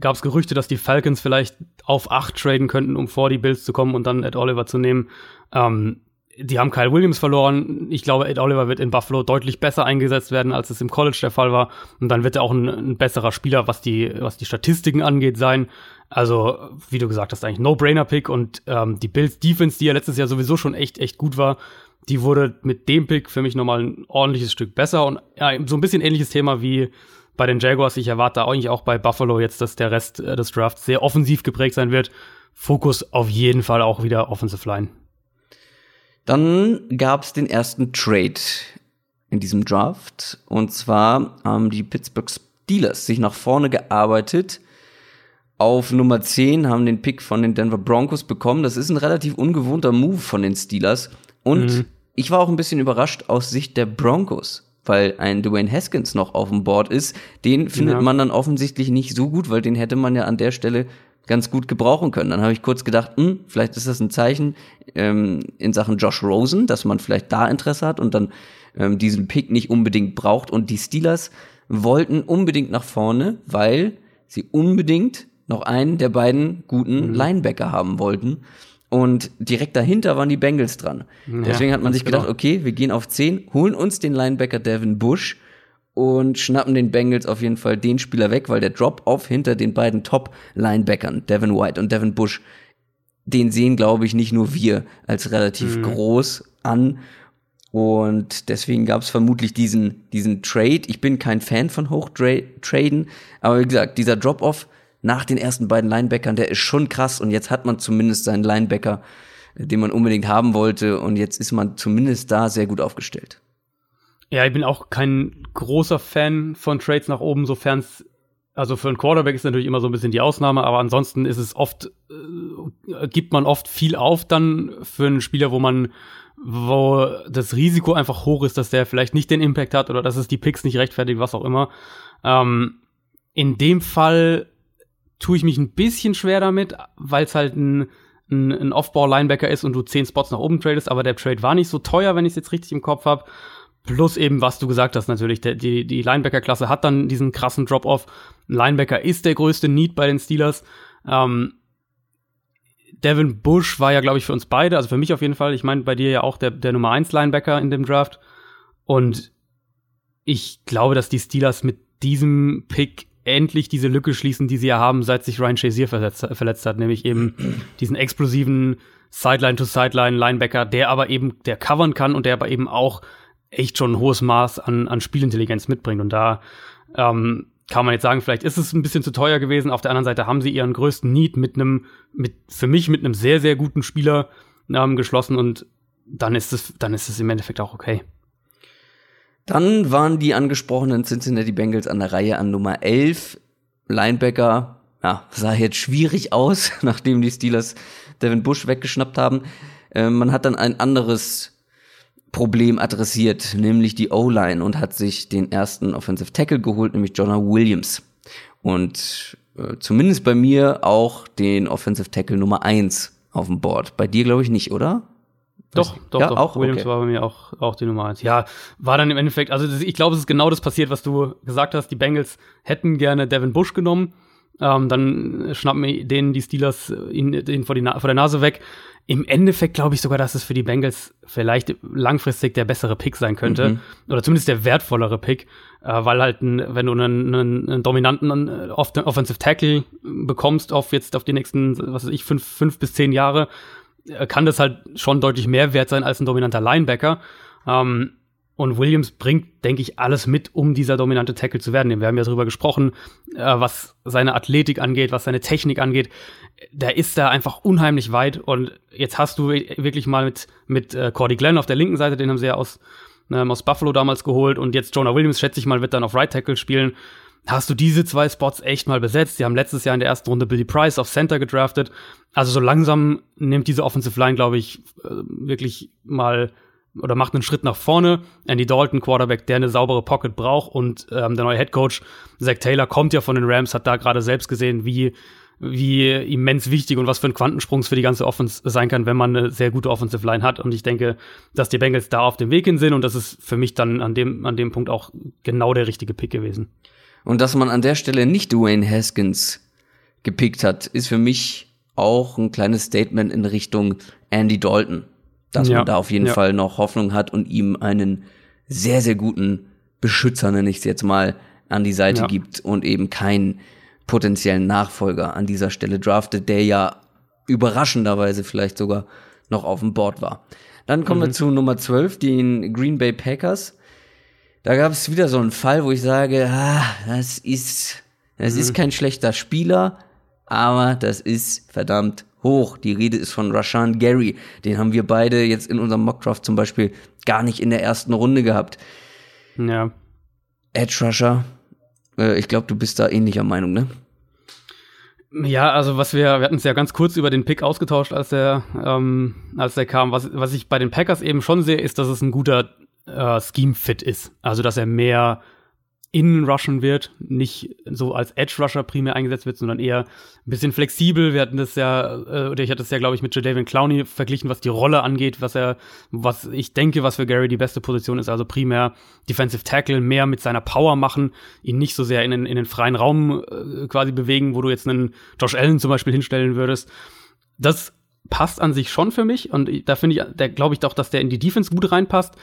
gab es Gerüchte, dass die Falcons vielleicht auf acht traden könnten, um vor die Bills zu kommen und dann Ed Oliver zu nehmen. Ähm, die haben Kyle Williams verloren. Ich glaube, Ed Oliver wird in Buffalo deutlich besser eingesetzt werden, als es im College der Fall war. Und dann wird er auch ein, ein besserer Spieler, was die, was die Statistiken angeht, sein. Also, wie du gesagt hast, eigentlich No-Brainer-Pick. Und ähm, die Bills Defense, die ja letztes Jahr sowieso schon echt, echt gut war, die wurde mit dem Pick für mich nochmal ein ordentliches Stück besser. Und ja, so ein bisschen ähnliches Thema wie bei den Jaguars. Ich erwarte eigentlich auch bei Buffalo jetzt, dass der Rest äh, des Drafts sehr offensiv geprägt sein wird. Fokus auf jeden Fall auch wieder Offensive Line. Dann gab es den ersten Trade in diesem Draft. Und zwar haben die Pittsburgh Steelers sich nach vorne gearbeitet. Auf Nummer 10 haben den Pick von den Denver Broncos bekommen. Das ist ein relativ ungewohnter Move von den Steelers. Und mhm. ich war auch ein bisschen überrascht aus Sicht der Broncos, weil ein Dwayne Haskins noch auf dem Board ist. Den findet ja. man dann offensichtlich nicht so gut, weil den hätte man ja an der Stelle ganz gut gebrauchen können. Dann habe ich kurz gedacht, hm, vielleicht ist das ein Zeichen ähm, in Sachen Josh Rosen, dass man vielleicht da Interesse hat und dann ähm, diesen Pick nicht unbedingt braucht. Und die Steelers wollten unbedingt nach vorne, weil sie unbedingt noch einen der beiden guten mhm. Linebacker haben wollten. Und direkt dahinter waren die Bengals dran. Ja, Deswegen hat man sich gedacht, genau. okay, wir gehen auf 10, holen uns den Linebacker Devin Bush und schnappen den Bengals auf jeden Fall den Spieler weg, weil der Drop-Off hinter den beiden Top-Linebackern, Devin White und Devin Bush, den sehen, glaube ich, nicht nur wir als relativ mhm. groß an. Und deswegen gab es vermutlich diesen, diesen Trade. Ich bin kein Fan von Hochtraden, aber wie gesagt, dieser Drop-Off nach den ersten beiden Linebackern, der ist schon krass. Und jetzt hat man zumindest seinen Linebacker, den man unbedingt haben wollte. Und jetzt ist man zumindest da sehr gut aufgestellt. Ja, ich bin auch kein großer Fan von Trades nach oben, sofern es also für einen Quarterback ist natürlich immer so ein bisschen die Ausnahme, aber ansonsten ist es oft, äh, gibt man oft viel auf dann für einen Spieler, wo man, wo das Risiko einfach hoch ist, dass der vielleicht nicht den Impact hat oder dass es die Picks nicht rechtfertigt, was auch immer. Ähm, in dem Fall tue ich mich ein bisschen schwer damit, weil es halt ein, ein, ein Off-Ball-Linebacker ist und du zehn Spots nach oben tradest, aber der Trade war nicht so teuer, wenn ich es jetzt richtig im Kopf habe. Plus eben, was du gesagt hast, natürlich, der, die, die Linebacker-Klasse hat dann diesen krassen Drop-Off. Linebacker ist der größte Need bei den Steelers. Ähm, Devin Bush war ja, glaube ich, für uns beide, also für mich auf jeden Fall, ich meine, bei dir ja auch der, der Nummer 1 Linebacker in dem Draft. Und ich glaube, dass die Steelers mit diesem Pick endlich diese Lücke schließen, die sie ja haben, seit sich Ryan Shazier verletzt, verletzt hat, nämlich eben diesen explosiven Sideline-to-Sideline-Linebacker, der aber eben, der covern kann und der aber eben auch echt schon ein hohes Maß an, an Spielintelligenz mitbringt. Und da ähm, kann man jetzt sagen, vielleicht ist es ein bisschen zu teuer gewesen. Auf der anderen Seite haben sie ihren größten Need mit einem, mit, für mich mit einem sehr, sehr guten Spieler ähm, geschlossen und dann ist es, dann ist es im Endeffekt auch okay. Dann waren die angesprochenen Cincinnati Bengals an der Reihe an Nummer 11. Linebacker, ja, sah jetzt schwierig aus, nachdem die Steelers Devin Bush weggeschnappt haben. Äh, man hat dann ein anderes Problem adressiert, nämlich die O-Line und hat sich den ersten Offensive Tackle geholt, nämlich Jonah Williams. Und äh, zumindest bei mir auch den Offensive Tackle Nummer eins auf dem Board. Bei dir glaube ich nicht, oder? Doch, doch, ja, doch. Auch? Williams okay. war bei mir auch, auch die Nummer eins. Ja, war dann im Endeffekt, also ich glaube, es ist genau das passiert, was du gesagt hast. Die Bengals hätten gerne Devin Bush genommen. ähm, dann schnappen denen die Steelers ihn, ihn vor, die vor der Nase weg. Im Endeffekt glaube ich sogar, dass es für die Bengals vielleicht langfristig der bessere Pick sein könnte. Mhm. Oder zumindest der wertvollere Pick, äh, weil halt, ein, wenn du einen, einen, einen dominanten äh, Offensive Tackle bekommst auf jetzt auf die nächsten, was weiß ich, fünf, fünf bis zehn Jahre, äh, kann das halt schon deutlich mehr wert sein als ein dominanter Linebacker. Ähm, und Williams bringt, denke ich, alles mit, um dieser dominante Tackle zu werden. Wir haben ja darüber gesprochen, äh, was seine Athletik angeht, was seine Technik angeht. Der ist da einfach unheimlich weit. Und jetzt hast du wirklich mal mit, mit äh, Cordy Glenn auf der linken Seite, den haben sie ja aus, ähm, aus Buffalo damals geholt. Und jetzt Jonah Williams, schätze ich mal, wird dann auf Right Tackle spielen. Hast du diese zwei Spots echt mal besetzt? Die haben letztes Jahr in der ersten Runde Billy Price auf Center gedraftet. Also so langsam nimmt diese Offensive Line, glaube ich, äh, wirklich mal oder macht einen Schritt nach vorne. Andy Dalton, Quarterback, der eine saubere Pocket braucht und ähm, der neue Head Coach Zach Taylor kommt ja von den Rams, hat da gerade selbst gesehen, wie wie immens wichtig und was für ein Quantensprung es für die ganze Offense sein kann, wenn man eine sehr gute Offensive Line hat. Und ich denke, dass die Bengals da auf dem Weg hin sind und das ist für mich dann an dem, an dem Punkt auch genau der richtige Pick gewesen. Und dass man an der Stelle nicht Dwayne Haskins gepickt hat, ist für mich auch ein kleines Statement in Richtung Andy Dalton dass ja. man da auf jeden ja. Fall noch Hoffnung hat und ihm einen sehr, sehr guten Beschützer, nenne ich es jetzt mal, an die Seite ja. gibt und eben keinen potenziellen Nachfolger an dieser Stelle draftet, der ja überraschenderweise vielleicht sogar noch auf dem Board war. Dann kommen mhm. wir zu Nummer 12, den Green Bay Packers. Da gab es wieder so einen Fall, wo ich sage, ah, das ist, das mhm. ist kein schlechter Spieler, aber das ist verdammt hoch. Die Rede ist von Rashan Gary. Den haben wir beide jetzt in unserem Mockdraft zum Beispiel gar nicht in der ersten Runde gehabt. Ja. Edge Rusher, äh, ich glaube, du bist da ähnlicher Meinung, ne? Ja, also was wir, wir hatten es ja ganz kurz über den Pick ausgetauscht, als der, ähm, als der kam. Was, was ich bei den Packers eben schon sehe, ist, dass es ein guter äh, Scheme-Fit ist. Also, dass er mehr innen rushen wird, nicht so als Edge Rusher primär eingesetzt wird, sondern eher ein bisschen flexibel. Wir hatten das ja, äh, oder ich hatte das ja, glaube ich, mit Jadavion Clowney verglichen, was die Rolle angeht, was er, was ich denke, was für Gary die beste Position ist, also primär Defensive Tackle, mehr mit seiner Power machen, ihn nicht so sehr in den, in den freien Raum äh, quasi bewegen, wo du jetzt einen Josh Allen zum Beispiel hinstellen würdest. Das passt an sich schon für mich und da finde ich, da glaube ich doch, dass der in die Defense gut reinpasst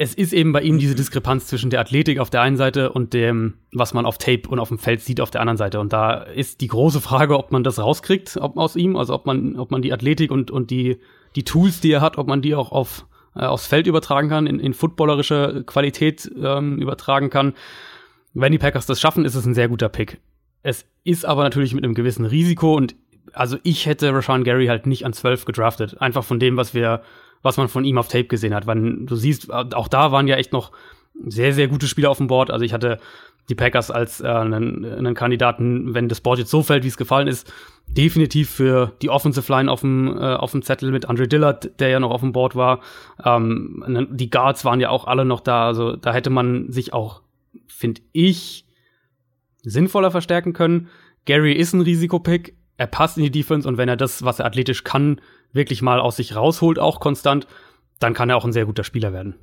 es ist eben bei ihm diese Diskrepanz zwischen der Athletik auf der einen Seite und dem, was man auf Tape und auf dem Feld sieht auf der anderen Seite. Und da ist die große Frage, ob man das rauskriegt ob, aus ihm, also ob man, ob man die Athletik und, und die, die Tools, die er hat, ob man die auch auf, äh, aufs Feld übertragen kann, in, in footballerische Qualität ähm, übertragen kann. Wenn die Packers das schaffen, ist es ein sehr guter Pick. Es ist aber natürlich mit einem gewissen Risiko und also ich hätte Rashawn Gary halt nicht an 12 gedraftet. Einfach von dem, was wir was man von ihm auf Tape gesehen hat. Weil du siehst, auch da waren ja echt noch sehr, sehr gute Spieler auf dem Board. Also ich hatte die Packers als äh, einen, einen Kandidaten, wenn das Board jetzt so fällt, wie es gefallen ist, definitiv für die Offensive Line auf dem, äh, auf dem Zettel mit Andre Dillard, der ja noch auf dem Board war. Ähm, die Guards waren ja auch alle noch da. Also da hätte man sich auch, finde ich, sinnvoller verstärken können. Gary ist ein Risikopick. Er passt in die Defense und wenn er das, was er athletisch kann, wirklich mal aus sich rausholt, auch konstant, dann kann er auch ein sehr guter Spieler werden.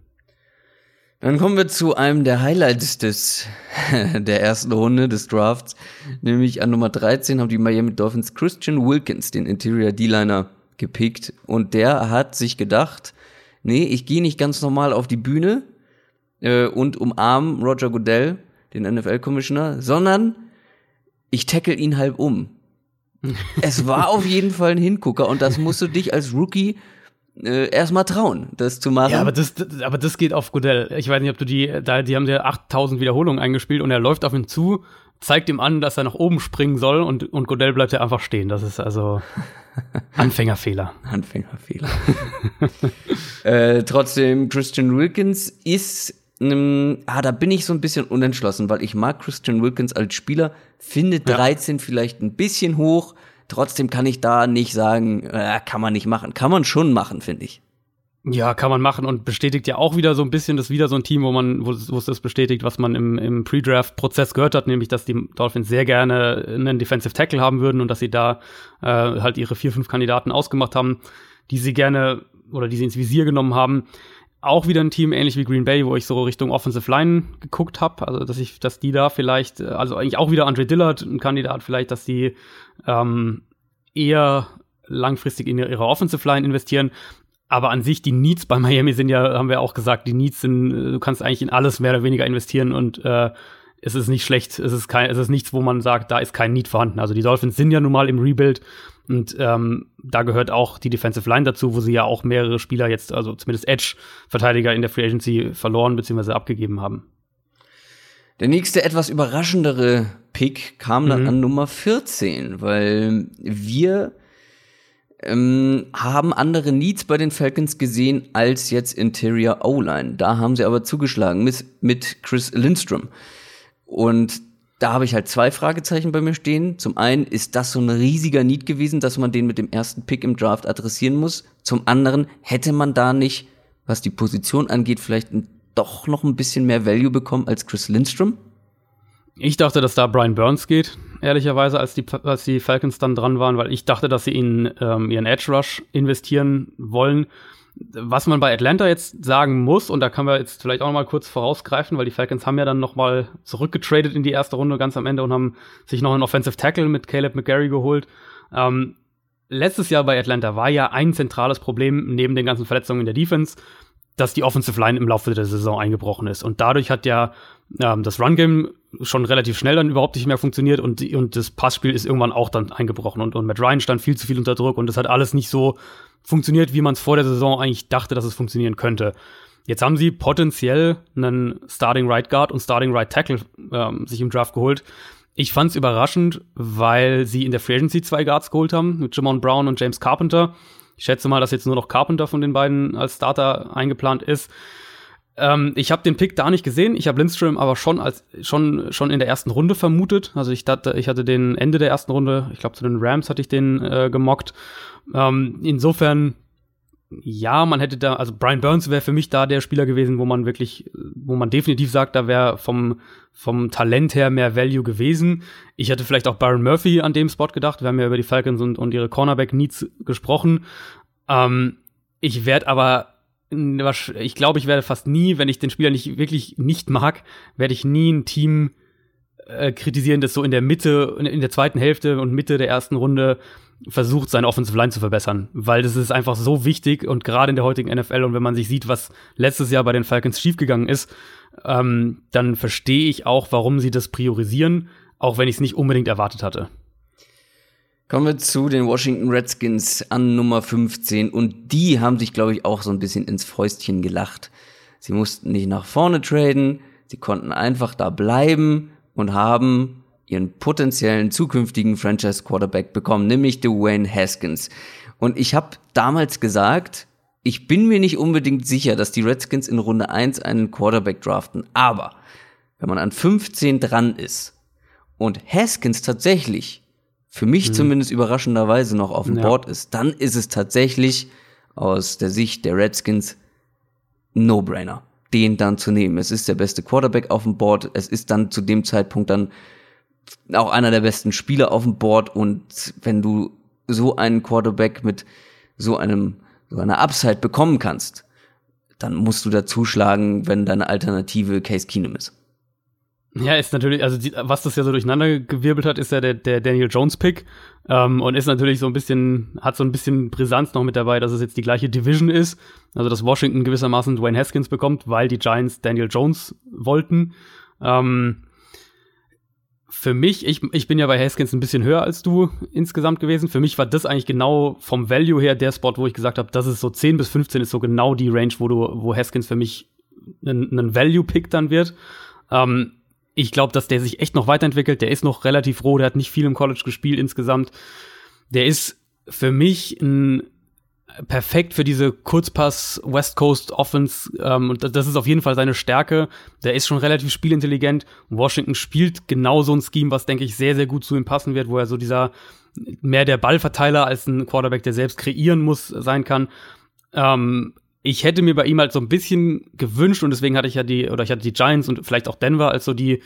Dann kommen wir zu einem der Highlights des, der ersten Runde des Drafts. Nämlich an Nummer 13 haben die Miami Dolphins Christian Wilkins, den Interior D-Liner, gepickt. Und der hat sich gedacht, nee, ich gehe nicht ganz normal auf die Bühne äh, und umarm Roger Goodell, den NFL-Commissioner, sondern ich tackle ihn halb um es war auf jeden Fall ein Hingucker und das musst du dich als Rookie äh, erstmal trauen, das zu machen. Ja, aber das, das, aber das geht auf Godell. Ich weiß nicht, ob du die, da, die haben ja 8000 Wiederholungen eingespielt und er läuft auf ihn zu, zeigt ihm an, dass er nach oben springen soll und, und Godell bleibt ja einfach stehen. Das ist also Anfängerfehler. Anfängerfehler. äh, trotzdem, Christian Wilkins ist ähm, ah, da bin ich so ein bisschen unentschlossen, weil ich mag Christian Wilkins als Spieler, finde 13 ja. vielleicht ein bisschen hoch, trotzdem kann ich da nicht sagen, äh, kann man nicht machen. Kann man schon machen, finde ich. Ja, kann man machen und bestätigt ja auch wieder so ein bisschen, das wieder so ein Team, wo man, wo, wo es das bestätigt, was man im, im Pre-Draft-Prozess gehört hat, nämlich, dass die Dolphins sehr gerne einen Defensive Tackle haben würden und dass sie da äh, halt ihre vier, fünf Kandidaten ausgemacht haben, die sie gerne oder die sie ins Visier genommen haben auch wieder ein Team ähnlich wie Green Bay, wo ich so Richtung Offensive Line geguckt habe, also dass ich, dass die da vielleicht, also eigentlich auch wieder Andre Dillard, ein Kandidat vielleicht, dass die ähm, eher langfristig in ihre Offensive Line investieren. Aber an sich, die Needs bei Miami sind ja, haben wir auch gesagt, die Needs sind, du kannst eigentlich in alles mehr oder weniger investieren und äh, es ist nicht schlecht, es ist kein, es ist nichts, wo man sagt, da ist kein Need vorhanden. Also die Dolphins sind ja nun mal im Rebuild und ähm, da gehört auch die Defensive Line dazu, wo sie ja auch mehrere Spieler jetzt, also zumindest Edge-Verteidiger in der Free Agency verloren bzw. abgegeben haben. Der nächste etwas überraschendere Pick kam mhm. dann an Nummer 14, weil wir ähm, haben andere Needs bei den Falcons gesehen als jetzt Interior O-Line. Da haben sie aber zugeschlagen mit, mit Chris Lindstrom. Und da habe ich halt zwei Fragezeichen bei mir stehen. Zum einen, ist das so ein riesiger Need gewesen, dass man den mit dem ersten Pick im Draft adressieren muss? Zum anderen, hätte man da nicht, was die Position angeht, vielleicht doch noch ein bisschen mehr Value bekommen als Chris Lindstrom? Ich dachte, dass da Brian Burns geht, ehrlicherweise, als die, als die Falcons dann dran waren, weil ich dachte, dass sie in ähm, ihren Edge Rush investieren wollen was man bei Atlanta jetzt sagen muss, und da können wir jetzt vielleicht auch noch mal kurz vorausgreifen, weil die Falcons haben ja dann noch mal zurückgetradet in die erste Runde ganz am Ende und haben sich noch einen Offensive Tackle mit Caleb McGarry geholt. Ähm, letztes Jahr bei Atlanta war ja ein zentrales Problem neben den ganzen Verletzungen in der Defense, dass die Offensive Line im Laufe der Saison eingebrochen ist. Und dadurch hat ja ähm, das Run-Game schon relativ schnell dann überhaupt nicht mehr funktioniert und, und das Passspiel ist irgendwann auch dann eingebrochen und, und Matt Ryan stand viel zu viel unter Druck und das hat alles nicht so funktioniert, wie man es vor der Saison eigentlich dachte, dass es funktionieren könnte. Jetzt haben sie potenziell einen Starting Right Guard und Starting Right Tackle ähm, sich im Draft geholt. Ich fand es überraschend, weil sie in der Free Agency zwei Guards geholt haben, mit Jamon Brown und James Carpenter. Ich schätze mal, dass jetzt nur noch Carpenter von den beiden als Starter eingeplant ist. Ähm, ich habe den Pick da nicht gesehen. Ich habe Lindström aber schon als schon schon in der ersten Runde vermutet. Also ich dachte, ich hatte den Ende der ersten Runde. Ich glaube zu den Rams hatte ich den äh, gemockt. Ähm, insofern ja, man hätte da, also Brian Burns wäre für mich da der Spieler gewesen, wo man wirklich, wo man definitiv sagt, da wäre vom, vom Talent her mehr Value gewesen. Ich hätte vielleicht auch Byron Murphy an dem Spot gedacht. Wir haben ja über die Falcons und, und ihre Cornerback-Needs gesprochen. Ähm, ich werde aber ich glaube, ich werde fast nie, wenn ich den Spieler nicht wirklich nicht mag, werde ich nie ein Team äh, kritisieren, das so in der Mitte, in der zweiten Hälfte und Mitte der ersten Runde versucht, seine Offensive Line zu verbessern, weil das ist einfach so wichtig und gerade in der heutigen NFL und wenn man sich sieht, was letztes Jahr bei den Falcons schiefgegangen ist, ähm, dann verstehe ich auch, warum sie das priorisieren, auch wenn ich es nicht unbedingt erwartet hatte. Kommen wir zu den Washington Redskins an Nummer 15 und die haben sich, glaube ich, auch so ein bisschen ins Fäustchen gelacht. Sie mussten nicht nach vorne traden, sie konnten einfach da bleiben und haben ihren potenziellen zukünftigen Franchise Quarterback bekommen, nämlich Dwayne Haskins. Und ich habe damals gesagt, ich bin mir nicht unbedingt sicher, dass die Redskins in Runde 1 einen Quarterback draften, aber wenn man an 15 dran ist und Haskins tatsächlich für mich mhm. zumindest überraschenderweise noch auf dem ja. Board ist, dann ist es tatsächlich aus der Sicht der Redskins No-Brainer, den dann zu nehmen. Es ist der beste Quarterback auf dem Board. Es ist dann zu dem Zeitpunkt dann auch einer der besten Spieler auf dem Board. Und wenn du so einen Quarterback mit so einem, so einer Upside bekommen kannst, dann musst du da zuschlagen, wenn deine Alternative Case Keenum ist. Ja, ist natürlich, also die, was das ja so durcheinander gewirbelt hat, ist ja der, der Daniel Jones Pick ähm, und ist natürlich so ein bisschen, hat so ein bisschen Brisanz noch mit dabei, dass es jetzt die gleiche Division ist, also dass Washington gewissermaßen Dwayne Haskins bekommt, weil die Giants Daniel Jones wollten. Ähm, für mich, ich, ich bin ja bei Haskins ein bisschen höher als du insgesamt gewesen. Für mich war das eigentlich genau vom Value her der Spot, wo ich gesagt habe, das ist so 10 bis 15 ist so genau die Range, wo du, wo Haskins für mich ein, Value-Pick dann wird. Ähm, ich glaube, dass der sich echt noch weiterentwickelt. Der ist noch relativ roh, der hat nicht viel im College gespielt insgesamt. Der ist für mich ein perfekt für diese Kurzpass West Coast Offense ähm, und das ist auf jeden Fall seine Stärke. Der ist schon relativ spielintelligent. Washington spielt genau so ein Scheme, was denke ich sehr sehr gut zu ihm passen wird, wo er so dieser mehr der Ballverteiler als ein Quarterback, der selbst kreieren muss, sein kann. Ähm, ich hätte mir bei ihm halt so ein bisschen gewünscht und deswegen hatte ich ja die, oder ich hatte die Giants und vielleicht auch Denver als so die,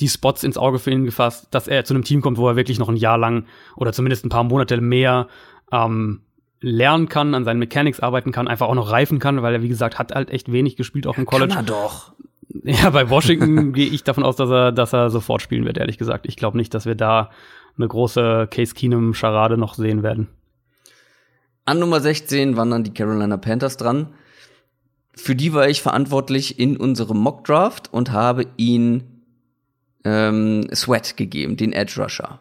die Spots ins Auge für ihn gefasst, dass er zu einem Team kommt, wo er wirklich noch ein Jahr lang oder zumindest ein paar Monate mehr ähm, lernen kann, an seinen Mechanics arbeiten kann, einfach auch noch reifen kann, weil er, wie gesagt, hat halt echt wenig gespielt, auch im College. Kann er doch. Ja, bei Washington gehe ich davon aus, dass er, dass er sofort spielen wird, ehrlich gesagt. Ich glaube nicht, dass wir da eine große Case Keenum-Scharade noch sehen werden. An Nummer 16 waren dann die Carolina Panthers dran. Für die war ich verantwortlich in unserem Mock Draft und habe ihn ähm, Sweat gegeben, den Edge Rusher.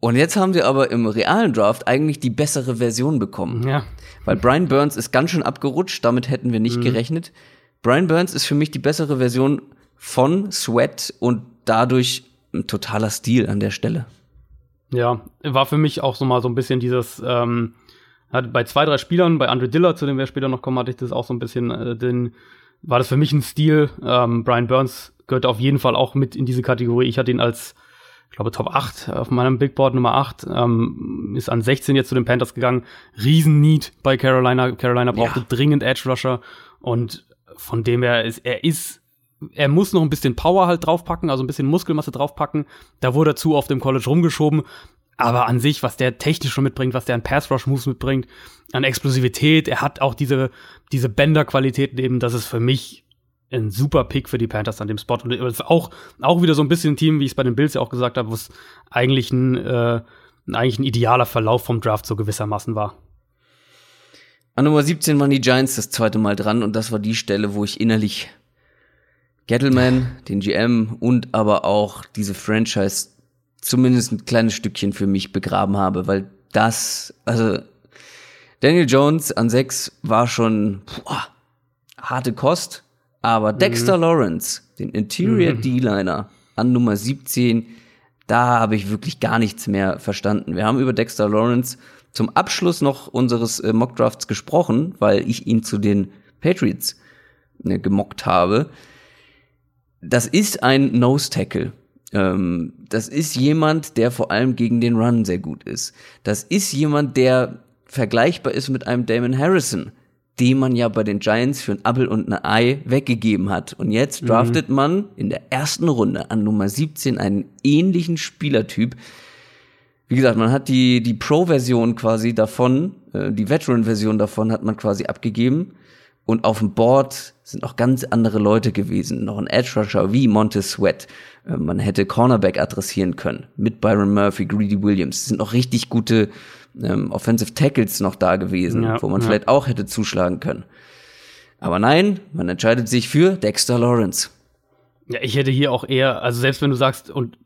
Und jetzt haben wir aber im realen Draft eigentlich die bessere Version bekommen. Ja. Weil Brian Burns ist ganz schön abgerutscht, damit hätten wir nicht mhm. gerechnet. Brian Burns ist für mich die bessere Version von Sweat und dadurch ein totaler Stil an der Stelle. Ja, war für mich auch so mal so ein bisschen dieses, ähm, bei zwei, drei Spielern, bei Andre Diller, zu dem wir später noch kommen, hatte ich das auch so ein bisschen, äh, den, war das für mich ein Stil. Ähm, Brian Burns gehört auf jeden Fall auch mit in diese Kategorie. Ich hatte ihn als, ich glaube, Top 8 auf meinem Big Board Nummer 8, ähm, ist an 16 jetzt zu den Panthers gegangen. Riesen-Need bei Carolina. Carolina brauchte ja. dringend Edge Rusher und von dem her ist, er ist er muss noch ein bisschen Power halt draufpacken, also ein bisschen Muskelmasse draufpacken. Da wurde er zu oft im College rumgeschoben. Aber an sich, was der technisch schon mitbringt, was der an Pass-Rush-Moves mitbringt, an Explosivität, er hat auch diese, diese Bänder-Qualitäten eben, das ist für mich ein super Pick für die Panthers an dem Spot. Und es ist auch, auch wieder so ein bisschen ein Team, wie ich es bei den Bills ja auch gesagt habe, wo es eigentlich ein, äh, eigentlich ein idealer Verlauf vom Draft so gewissermaßen war. An Nummer 17 waren die Giants das zweite Mal dran und das war die Stelle, wo ich innerlich Gettleman, den GM und aber auch diese Franchise zumindest ein kleines Stückchen für mich begraben habe, weil das, also Daniel Jones an sechs war schon boah, harte Kost, aber mhm. Dexter Lawrence, den Interior mhm. D-Liner an Nummer 17, da habe ich wirklich gar nichts mehr verstanden. Wir haben über Dexter Lawrence zum Abschluss noch unseres äh, Mockdrafts gesprochen, weil ich ihn zu den Patriots äh, gemockt habe. Das ist ein Nose Tackle. Ähm, das ist jemand, der vor allem gegen den Run sehr gut ist. Das ist jemand, der vergleichbar ist mit einem Damon Harrison, den man ja bei den Giants für ein Appel und ein Ei weggegeben hat. Und jetzt mhm. draftet mhm. man in der ersten Runde an Nummer 17 einen ähnlichen Spielertyp. Wie gesagt, man hat die, die Pro-Version quasi davon, äh, die Veteran-Version davon hat man quasi abgegeben. Und auf dem Board sind auch ganz andere Leute gewesen. Noch ein Edge Rusher wie Montez Sweat. Äh, man hätte Cornerback adressieren können. Mit Byron Murphy, Greedy Williams. Es sind noch richtig gute ähm, Offensive Tackles noch da gewesen, ja, wo man ja. vielleicht auch hätte zuschlagen können. Aber nein, man entscheidet sich für Dexter Lawrence. Ja, ich hätte hier auch eher, also selbst wenn du sagst, und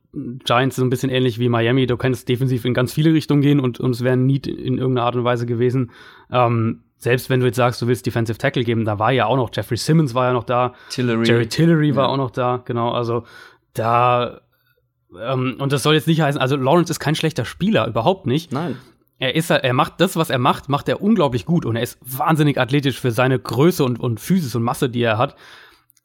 Giants ist ein bisschen ähnlich wie Miami, du kannst defensiv in ganz viele Richtungen gehen und, und es wäre nie in irgendeiner Art und Weise gewesen. Ähm, selbst wenn du jetzt sagst, du willst Defensive Tackle geben, da war ja auch noch Jeffrey Simmons war ja noch da, Tillery. Jerry Tillery war auch noch da, genau, also da ähm, und das soll jetzt nicht heißen, also Lawrence ist kein schlechter Spieler, überhaupt nicht. Nein. Er ist er macht das, was er macht, macht er unglaublich gut und er ist wahnsinnig athletisch für seine Größe und, und Physis und Masse, die er hat.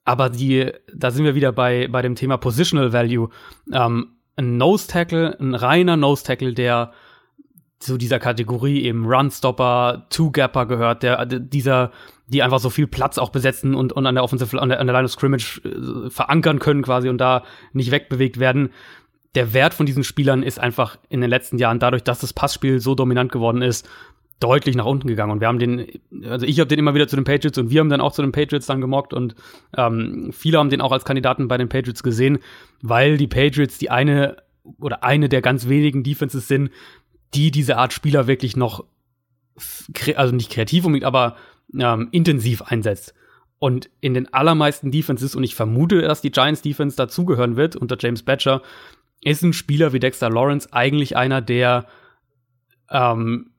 Aber die, da sind wir wieder bei, bei dem Thema Positional Value. Ähm, ein Nose Tackle, ein reiner Nose Tackle, der zu dieser Kategorie eben Runstopper, Two-Gapper gehört, der, dieser, die einfach so viel Platz auch besetzen und, und an der Offensive, an der, an der Line of Scrimmage äh, verankern können quasi und da nicht wegbewegt werden. Der Wert von diesen Spielern ist einfach in den letzten Jahren dadurch, dass das Passspiel so dominant geworden ist, deutlich nach unten gegangen. Und wir haben den, also ich habe den immer wieder zu den Patriots und wir haben dann auch zu den Patriots dann gemockt und ähm, viele haben den auch als Kandidaten bei den Patriots gesehen, weil die Patriots die eine oder eine der ganz wenigen Defenses sind, die diese Art Spieler wirklich noch, also nicht kreativ unbedingt, aber ähm, intensiv einsetzt. Und in den allermeisten Defenses, und ich vermute, dass die Giants Defense dazugehören wird unter James Batcher, ist ein Spieler wie Dexter Lawrence eigentlich einer, der ähm,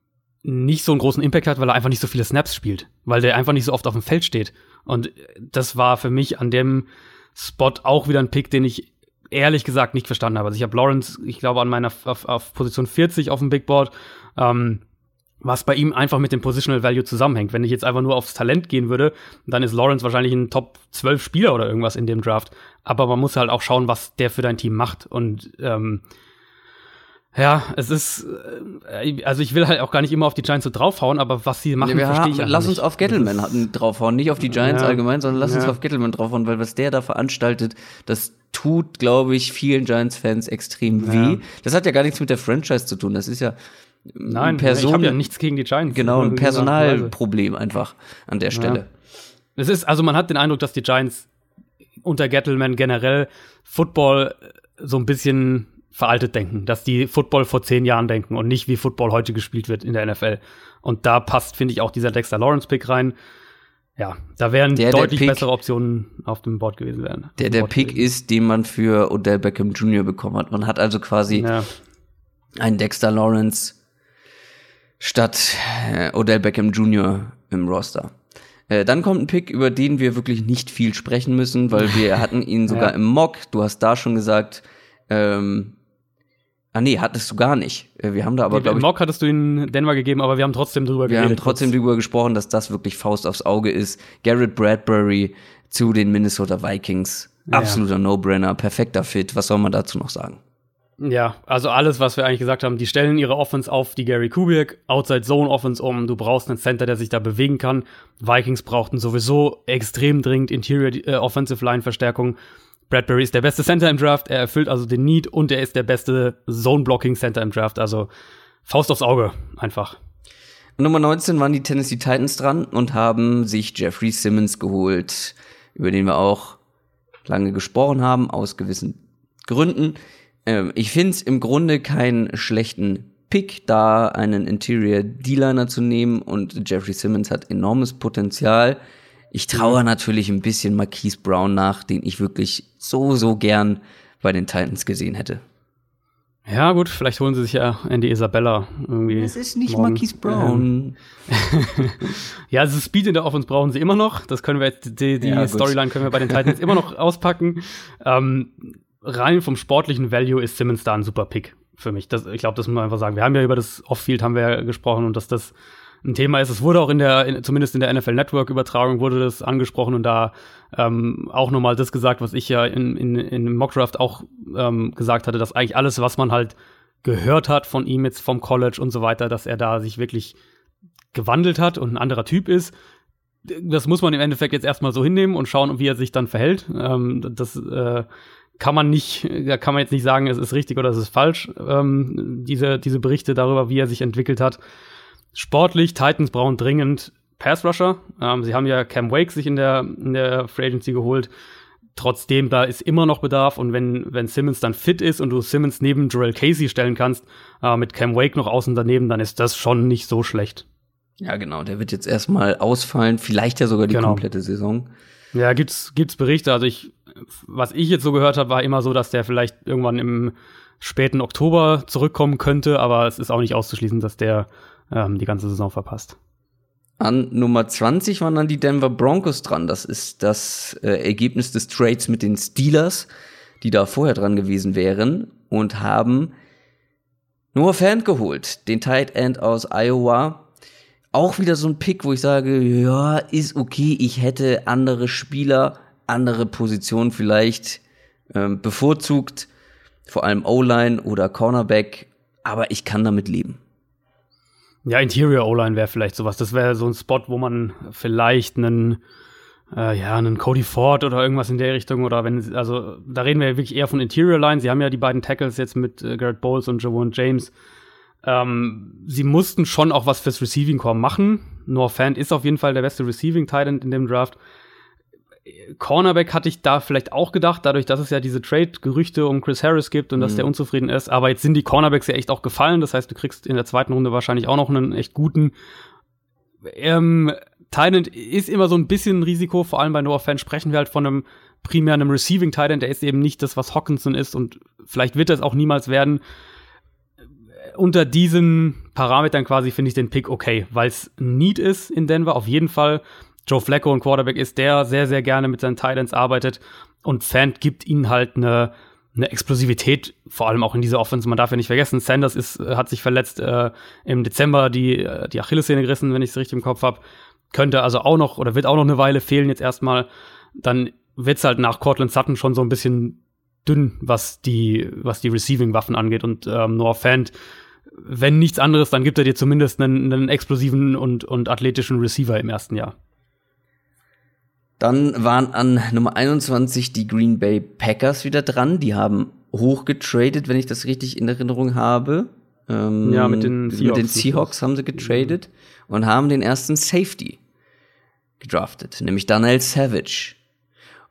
nicht so einen großen Impact hat, weil er einfach nicht so viele Snaps spielt, weil der einfach nicht so oft auf dem Feld steht. Und das war für mich an dem Spot auch wieder ein Pick, den ich ehrlich gesagt nicht verstanden habe. Also ich habe Lawrence, ich glaube, an meiner auf, auf Position 40 auf dem Big Board, ähm, was bei ihm einfach mit dem Positional Value zusammenhängt. Wenn ich jetzt einfach nur aufs Talent gehen würde, dann ist Lawrence wahrscheinlich ein Top 12 Spieler oder irgendwas in dem Draft. Aber man muss halt auch schauen, was der für dein Team macht. Und ähm, Ja, es ist, äh, also ich will halt auch gar nicht immer auf die Giants so draufhauen, aber was sie machen, ja, verstehe ich Lass uns auf Gettleman draufhauen, nicht auf die Giants ja. allgemein, sondern lass ja. uns auf Gettleman draufhauen, weil was der da veranstaltet, das tut, glaube ich, vielen Giants-Fans extrem weh. Das hat ja gar nichts mit der Franchise zu tun, das ist ja Nein, Person, ich habe ja nichts gegen die Giants. Genau, ein Personalproblem einfach an der Stelle. Es ist, also man hat den Eindruck, dass die Giants unter Gettleman generell Football so ein bisschen veraltet denken, dass die Football vor zehn Jahren denken und nicht wie Football heute gespielt wird in der NFL. Und da passt, finde ich, auch dieser Dexter Lawrence-Pick rein. Ja, da wären der, deutlich der Pick, bessere Optionen auf dem Board gewesen werden. Der der Pick gewesen. ist, den man für Odell Beckham Jr. bekommen hat. Man hat also quasi ja. einen Dexter Lawrence statt äh, Odell Beckham Jr. im Roster. Äh, dann kommt ein Pick, über den wir wirklich nicht viel sprechen müssen, weil wir hatten ihn sogar ja. im Mock. Du hast da schon gesagt, ähm, Ah nee, hattest du gar nicht. Äh, wir haben da aber nee, glaube ich. Mock hattest du in Denver gegeben, aber wir haben trotzdem drüber wir. Wir haben trotzdem drüber gesprochen, dass das wirklich Faust aufs Auge ist. Garrett Bradbury zu den Minnesota Vikings. Absoluter ja. No-Brainer, perfekter Fit. Was soll man dazu noch sagen? Ja, also alles, was wir eigentlich gesagt haben, die stellen ihre Offense auf die Gary Kubiak, Outside Zone Offense um. Du brauchst einen Center, der sich da bewegen kann. Vikings brauchten sowieso extrem dringend Interior äh, Offensive Line Verstärkung. Bradbury ist der beste Center im Draft, er erfüllt also den Need und er ist der beste Zone-Blocking-Center im Draft. Also Faust aufs Auge, einfach. Nummer 19 waren die Tennessee Titans dran und haben sich Jeffrey Simmons geholt, über den wir auch lange gesprochen haben, aus gewissen Gründen. Ähm, ich finde es im Grunde keinen schlechten Pick, da einen Interior D-Liner zu nehmen und Jeffrey Simmons hat enormes Potenzial. Ich traue natürlich ein bisschen Marquise Brown nach, den ich wirklich so, so gern bei den Titans gesehen hätte. Ja, gut, vielleicht holen sie sich ja Andy Isabella irgendwie. Es ist nicht morgen. Marquise Brown. ja, also Speed in der Offense brauchen sie immer noch. Das können wir jetzt, die, die ja, Storyline können wir bei den Titans immer noch auspacken. Ähm, rein vom sportlichen Value ist Simmons da ein super Pick für mich. Das, ich glaube, das muss man einfach sagen. Wir haben ja über das Off-Field haben wir ja gesprochen und dass das ein Thema ist. Es wurde auch in der, in, zumindest in der NFL Network Übertragung wurde das angesprochen und da ähm, auch nochmal das gesagt, was ich ja in, in, in Mockdraft auch ähm, gesagt hatte, dass eigentlich alles, was man halt gehört hat von ihm jetzt vom College und so weiter, dass er da sich wirklich gewandelt hat und ein anderer Typ ist. Das muss man im Endeffekt jetzt erstmal so hinnehmen und schauen, wie er sich dann verhält. Ähm, das äh, kann man nicht, da kann man jetzt nicht sagen, es ist richtig oder es ist falsch, ähm, diese, diese Berichte darüber, wie er sich entwickelt hat. Sportlich, Titans brauchen dringend Pass Rusher. Ähm, sie haben ja Cam Wake sich in der, in der Free Agency geholt. Trotzdem, da ist immer noch Bedarf und wenn, wenn Simmons dann fit ist und du Simmons neben Joel Casey stellen kannst, äh, mit Cam Wake noch außen daneben, dann ist das schon nicht so schlecht. Ja, genau, der wird jetzt erstmal ausfallen, vielleicht ja sogar die genau. komplette Saison. Ja, gibt's, gibt's Berichte, also ich, was ich jetzt so gehört habe, war immer so, dass der vielleicht irgendwann im späten Oktober zurückkommen könnte, aber es ist auch nicht auszuschließen, dass der ähm, die ganze Saison verpasst. An Nummer 20 waren dann die Denver Broncos dran. Das ist das äh, Ergebnis des Trades mit den Steelers, die da vorher dran gewesen wären und haben Noah Fan geholt, den Tight End aus Iowa. Auch wieder so ein Pick, wo ich sage, ja, ist okay, ich hätte andere Spieler, andere Positionen vielleicht ähm, bevorzugt, vor allem O-Line oder Cornerback, aber ich kann damit leben. Ja, Interior O-Line wäre vielleicht sowas. Das wäre so ein Spot, wo man vielleicht einen, äh, ja, einen Cody Ford oder irgendwas in der Richtung oder wenn, also da reden wir ja wirklich eher von Interior Line. Sie haben ja die beiden Tackles jetzt mit äh, Garrett Bowles und Javon James. Ähm, sie mussten schon auch was fürs Receiving Core machen. Noah Fant ist auf jeden Fall der beste Receiving Titan in dem Draft. Cornerback hatte ich da vielleicht auch gedacht, dadurch, dass es ja diese Trade-Gerüchte um Chris Harris gibt und mhm. dass der unzufrieden ist. Aber jetzt sind die Cornerbacks ja echt auch gefallen. Das heißt, du kriegst in der zweiten Runde wahrscheinlich auch noch einen echt guten. Ähm, Titan ist immer so ein bisschen ein Risiko, vor allem bei Noah Fan sprechen wir halt von einem primär einem Receiving Titan, der ist eben nicht das, was Hawkinson ist und vielleicht wird das auch niemals werden. Unter diesen Parametern quasi finde ich den Pick okay, weil es Need ist in Denver, auf jeden Fall. Joe Flacco ein Quarterback ist, der sehr, sehr gerne mit seinen Titans arbeitet und Fant gibt ihnen halt eine, eine Explosivität, vor allem auch in dieser Offense. Man darf ja nicht vergessen, Sanders ist, äh, hat sich verletzt äh, im Dezember die, äh, die Achillessehne gerissen, wenn ich es richtig im Kopf habe. Könnte also auch noch oder wird auch noch eine Weile fehlen jetzt erstmal. Dann wird's halt nach Cortland Sutton schon so ein bisschen dünn, was die, was die Receiving-Waffen angeht. Und ähm, Noah Fant, wenn nichts anderes, dann gibt er dir zumindest einen, einen explosiven und, und athletischen Receiver im ersten Jahr. Dann waren an Nummer 21 die Green Bay Packers wieder dran. Die haben hochgetradet, wenn ich das richtig in Erinnerung habe. Ähm, ja, mit den Seahawks. Mit den Seahawks haben sie getradet mhm. und haben den ersten Safety gedraftet, nämlich Daniel Savage.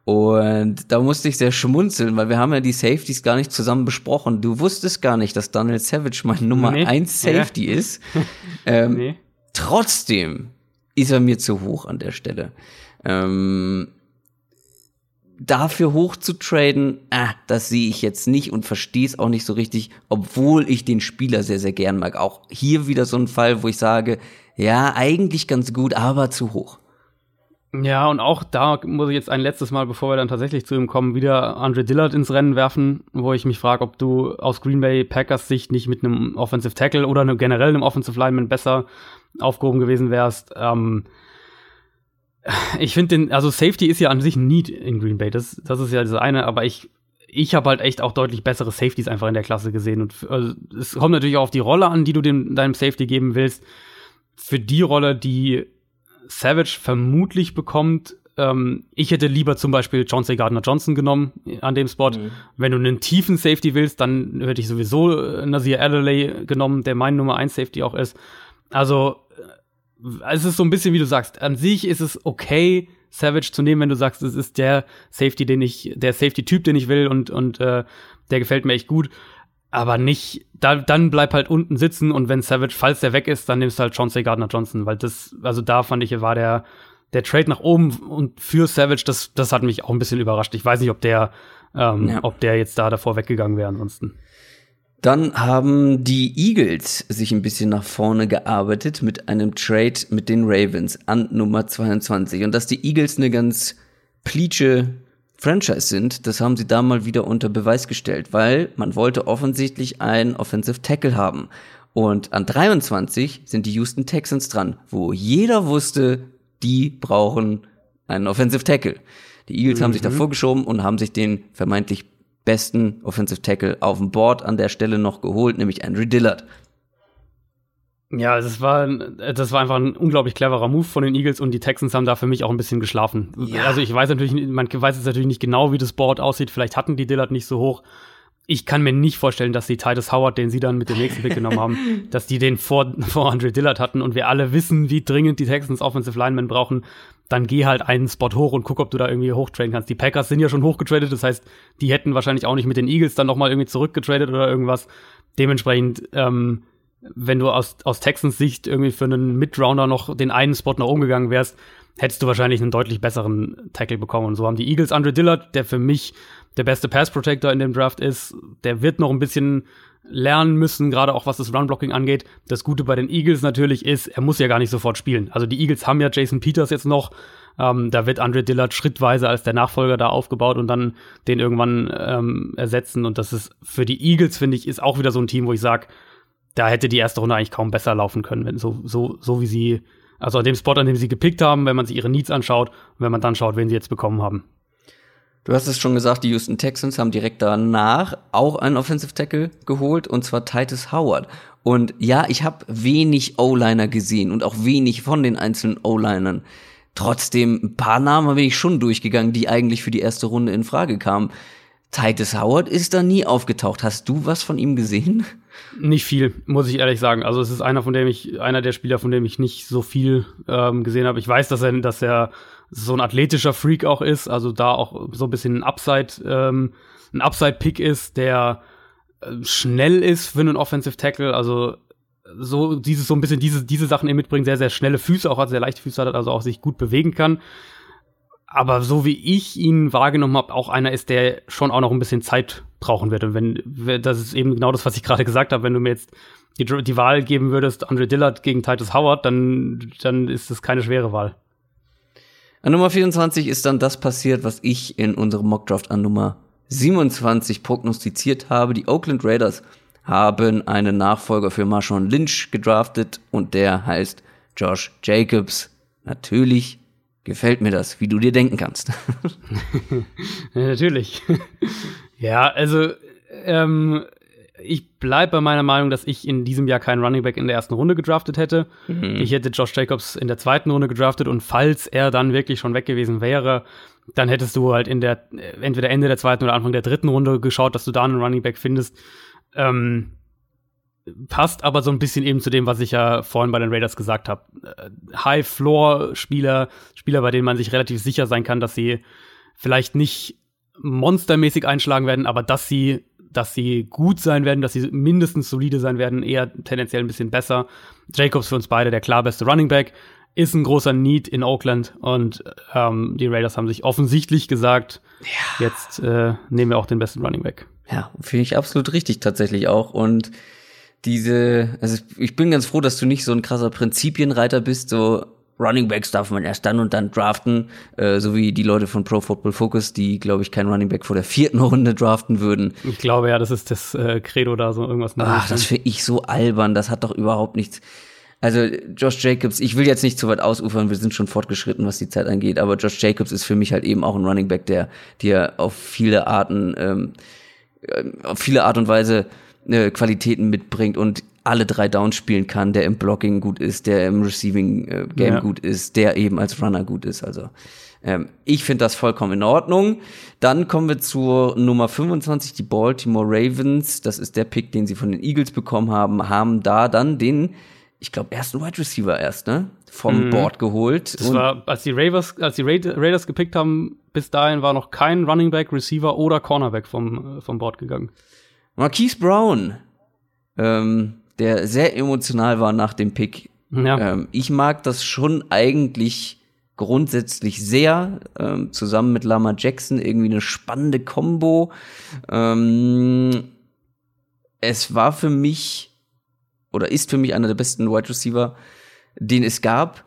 Und da musste ich sehr schmunzeln, weil wir haben ja die Safeties gar nicht zusammen besprochen. Du wusstest gar nicht, dass Daniel Savage mein Nummer nee. 1 Safety ja. ist. Ähm, nee. Trotzdem ist er mir zu hoch an der Stelle. Ähm, dafür hoch zu traden, ah, das sehe ich jetzt nicht und verstehe es auch nicht so richtig, obwohl ich den Spieler sehr, sehr gern mag. Auch hier wieder so ein Fall, wo ich sage, ja, eigentlich ganz gut, aber zu hoch. Ja, und auch da muss ich jetzt ein letztes Mal, bevor wir dann tatsächlich zu ihm kommen, wieder Andre Dillard ins Rennen werfen, wo ich mich frage, ob du aus Green Bay Packers Sicht nicht mit einem Offensive Tackle oder generell einem Offensive Lineman besser aufgehoben gewesen wärst. Ähm, ich finde den, also Safety ist ja an sich ein Need in Green Bay, das, das ist ja das eine, aber ich, ich habe halt echt auch deutlich bessere Safeties einfach in der Klasse gesehen. Und also, es kommt natürlich auch auf die Rolle an, die du dem, deinem Safety geben willst. Für die Rolle, die Savage vermutlich bekommt, ähm, ich hätte lieber zum Beispiel John C. Gardner Johnson genommen an dem Spot. Mhm. Wenn du einen tiefen Safety willst, dann hätte ich sowieso äh, Nazir Adderley genommen, der mein Nummer 1 Safety auch ist. Also, äh, es ist so ein bisschen, wie du sagst, an sich ist es okay, Savage zu nehmen, wenn du sagst, es ist der Safety, den ich, der Safety-Typ, den ich will und, und äh, der gefällt mir echt gut aber nicht, da, dann bleib halt unten sitzen und wenn Savage, falls der weg ist, dann nimmst du halt Chauncey Gardner Johnson, weil das, also da fand ich, war der, der Trade nach oben und für Savage, das, das hat mich auch ein bisschen überrascht. Ich weiß nicht, ob der, ähm, ja. ob der jetzt da davor weggegangen wäre ansonsten. Dann haben die Eagles sich ein bisschen nach vorne gearbeitet mit einem Trade mit den Ravens an Nummer 22. Und dass die Eagles eine ganz pleatsche Franchise sind, das haben sie da mal wieder unter Beweis gestellt, weil man wollte offensichtlich einen Offensive Tackle haben. Und an 23 sind die Houston Texans dran, wo jeder wusste, die brauchen einen Offensive Tackle. Die Eagles mhm. haben sich da mhm. vorgeschoben und haben sich den vermeintlich besten Offensive Tackle auf dem Board an der Stelle noch geholt, nämlich Andrew Dillard. Ja, das war, das war einfach ein unglaublich cleverer Move von den Eagles und die Texans haben da für mich auch ein bisschen geschlafen. Ja. Also ich weiß natürlich, man weiß jetzt natürlich nicht genau, wie das Board aussieht. Vielleicht hatten die Dillard nicht so hoch. Ich kann mir nicht vorstellen, dass die Titus Howard, den sie dann mit dem nächsten Pick genommen haben, dass die den vor, vor Andre Dillard hatten und wir alle wissen, wie dringend die Texans Offensive Linemen brauchen. Dann geh halt einen Spot hoch und guck, ob du da irgendwie hochtraden kannst. Die Packers sind ja schon hochgetradet, das heißt, die hätten wahrscheinlich auch nicht mit den Eagles dann nochmal irgendwie zurückgetradet oder irgendwas. Dementsprechend, ähm, wenn du aus, aus Texans Sicht irgendwie für einen Midrounder noch den einen Spot nach oben gegangen wärst, hättest du wahrscheinlich einen deutlich besseren Tackle bekommen. Und so haben die Eagles Andre Dillard, der für mich der beste Pass Protector in dem Draft ist, der wird noch ein bisschen lernen müssen, gerade auch was das Run-Blocking angeht. Das Gute bei den Eagles natürlich ist, er muss ja gar nicht sofort spielen. Also die Eagles haben ja Jason Peters jetzt noch. Ähm, da wird Andre Dillard schrittweise als der Nachfolger da aufgebaut und dann den irgendwann ähm, ersetzen. Und das ist für die Eagles, finde ich, ist auch wieder so ein Team, wo ich sage, da hätte die erste Runde eigentlich kaum besser laufen können, wenn so, so, so wie sie, also an dem Spot, an dem sie gepickt haben, wenn man sich ihre Needs anschaut und wenn man dann schaut, wen sie jetzt bekommen haben. Du hast es schon gesagt, die Houston Texans haben direkt danach auch einen Offensive Tackle geholt und zwar Titus Howard. Und ja, ich habe wenig O-Liner gesehen und auch wenig von den einzelnen O-Linern. Trotzdem, ein paar Namen bin ich schon durchgegangen, die eigentlich für die erste Runde in Frage kamen. Titus Howard ist da nie aufgetaucht. Hast du was von ihm gesehen? Nicht viel, muss ich ehrlich sagen. Also es ist einer, von dem ich, einer der Spieler, von dem ich nicht so viel ähm, gesehen habe. Ich weiß, dass er, dass er so ein athletischer Freak auch ist, also da auch so ein bisschen ein Upside, ähm, ein Upside-Pick ist, der äh, schnell ist für einen Offensive Tackle. Also so dieses so ein bisschen diese diese Sachen eben mitbringen, sehr sehr schnelle Füße, auch hat sehr leichte Füße hat, also auch sich gut bewegen kann aber so wie ich ihn wahrgenommen habe, auch einer ist, der schon auch noch ein bisschen Zeit brauchen wird. Und wenn, das ist eben genau das, was ich gerade gesagt habe, wenn du mir jetzt die, die Wahl geben würdest, Andre Dillard gegen Titus Howard, dann, dann ist das keine schwere Wahl. An Nummer 24 ist dann das passiert, was ich in unserem Mockdraft an Nummer 27 prognostiziert habe. Die Oakland Raiders haben einen Nachfolger für Marshawn Lynch gedraftet und der heißt Josh Jacobs. Natürlich gefällt mir das, wie du dir denken kannst. natürlich. Ja, also ähm, ich bleibe bei meiner Meinung, dass ich in diesem Jahr keinen Running Back in der ersten Runde gedraftet hätte. Mhm. Ich hätte Josh Jacobs in der zweiten Runde gedraftet und falls er dann wirklich schon weg gewesen wäre, dann hättest du halt in der entweder Ende der zweiten oder Anfang der dritten Runde geschaut, dass du da einen Running Back findest. Ähm, passt aber so ein bisschen eben zu dem, was ich ja vorhin bei den Raiders gesagt habe. Äh, High-Floor-Spieler, Spieler, bei denen man sich relativ sicher sein kann, dass sie vielleicht nicht monstermäßig einschlagen werden, aber dass sie, dass sie gut sein werden, dass sie mindestens solide sein werden, eher tendenziell ein bisschen besser. Jacobs für uns beide der klar beste Running Back, ist ein großer Need in Oakland und ähm, die Raiders haben sich offensichtlich gesagt, ja. jetzt äh, nehmen wir auch den besten Running Back. Ja, finde ich absolut richtig tatsächlich auch und diese, also ich bin ganz froh, dass du nicht so ein krasser Prinzipienreiter bist, so Running Backs darf man erst dann und dann draften, äh, so wie die Leute von Pro Football Focus, die, glaube ich, keinen Running Back vor der vierten Runde draften würden. Ich glaube ja, das ist das äh, Credo da, so irgendwas. Ach, das finde ich so albern, das hat doch überhaupt nichts. Also Josh Jacobs, ich will jetzt nicht zu weit ausufern, wir sind schon fortgeschritten, was die Zeit angeht, aber Josh Jacobs ist für mich halt eben auch ein Running Back, der dir auf viele Arten, ähm, äh, auf viele Art und Weise äh, Qualitäten mitbringt und alle drei Downs spielen kann, der im Blocking gut ist, der im Receiving äh, Game ja. gut ist, der eben als Runner gut ist. Also ähm, ich finde das vollkommen in Ordnung. Dann kommen wir zur Nummer 25, die Baltimore Ravens. Das ist der Pick, den sie von den Eagles bekommen haben, haben da dann den, ich glaube, ersten Wide Receiver erst, ne? Vom mhm. Board geholt. Das war, als die Raiders, als die Raiders gepickt haben, bis dahin war noch kein Running Back, Receiver oder Cornerback vom, äh, vom Board gegangen. Marquise Brown. Ähm, der sehr emotional war nach dem Pick. Ja. Ähm, ich mag das schon eigentlich grundsätzlich sehr, ähm, zusammen mit Lama Jackson, irgendwie eine spannende Combo. Ähm, es war für mich oder ist für mich einer der besten Wide Receiver, den es gab.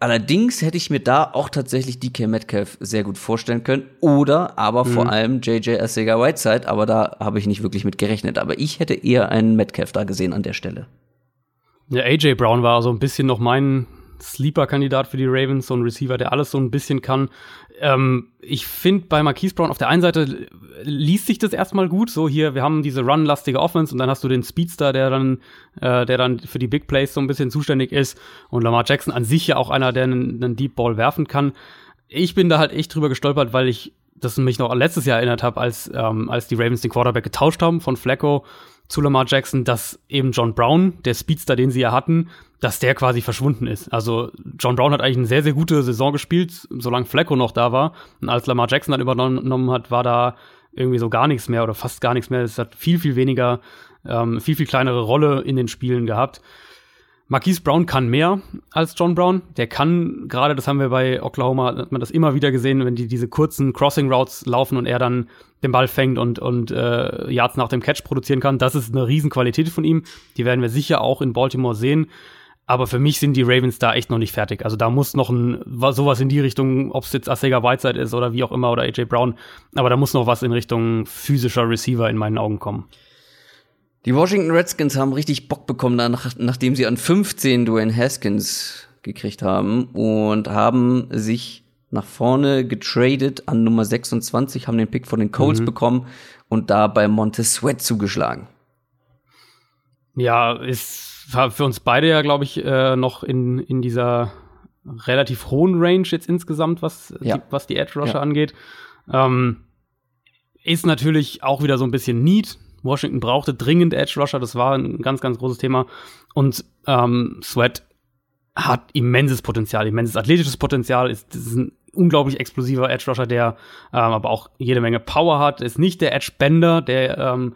Allerdings hätte ich mir da auch tatsächlich DK Metcalf sehr gut vorstellen können. Oder aber mhm. vor allem JJ Arcega Whiteside, aber da habe ich nicht wirklich mit gerechnet. Aber ich hätte eher einen Metcalf da gesehen an der Stelle. Ja, AJ Brown war so ein bisschen noch mein Sleeper-Kandidat für die Ravens, so ein Receiver, der alles so ein bisschen kann. Ähm, ich finde bei Marquise Brown auf der einen Seite liest sich das erstmal gut. So hier, wir haben diese run-lastige Offense und dann hast du den Speedster, der dann, äh, der dann für die Big Plays so ein bisschen zuständig ist. Und Lamar Jackson an sich ja auch einer, der einen, einen Deep Ball werfen kann. Ich bin da halt echt drüber gestolpert, weil ich das mich noch letztes Jahr erinnert habe, als, ähm, als die Ravens den Quarterback getauscht haben von Flacco zu Lamar Jackson, dass eben John Brown, der Speedster, den sie ja hatten, dass der quasi verschwunden ist. Also John Brown hat eigentlich eine sehr, sehr gute Saison gespielt, solange Flacco noch da war. Und als Lamar Jackson dann übernommen hat, war da irgendwie so gar nichts mehr oder fast gar nichts mehr. Es hat viel, viel weniger, ähm, viel, viel kleinere Rolle in den Spielen gehabt. Marquise Brown kann mehr als John Brown. Der kann, gerade das haben wir bei Oklahoma, hat man das immer wieder gesehen, wenn die diese kurzen Crossing Routes laufen und er dann den Ball fängt und, und äh, Yards nach dem Catch produzieren kann. Das ist eine Riesenqualität von ihm. Die werden wir sicher auch in Baltimore sehen. Aber für mich sind die Ravens da echt noch nicht fertig. Also da muss noch ein, sowas in die Richtung, ob es jetzt Asega Whiteside ist oder wie auch immer oder AJ Brown. Aber da muss noch was in Richtung physischer Receiver in meinen Augen kommen. Die Washington Redskins haben richtig Bock bekommen, nach, nachdem sie an 15 Dwayne Haskins gekriegt haben und haben sich nach vorne getradet an Nummer 26, haben den Pick von den Colts mhm. bekommen und da bei Montez Sweat zugeschlagen. Ja, ist war für uns beide ja, glaube ich, äh, noch in, in dieser relativ hohen Range jetzt insgesamt, was, ja. die, was die Edge Rusher ja. angeht. Ähm, ist natürlich auch wieder so ein bisschen Need. Washington brauchte dringend Edge Rusher, das war ein ganz, ganz großes Thema. Und ähm, Sweat hat immenses Potenzial, immenses athletisches Potenzial, ist, ist ein unglaublich explosiver Edge Rusher, der ähm, aber auch jede Menge Power hat, ist nicht der Edge Bender, der ähm,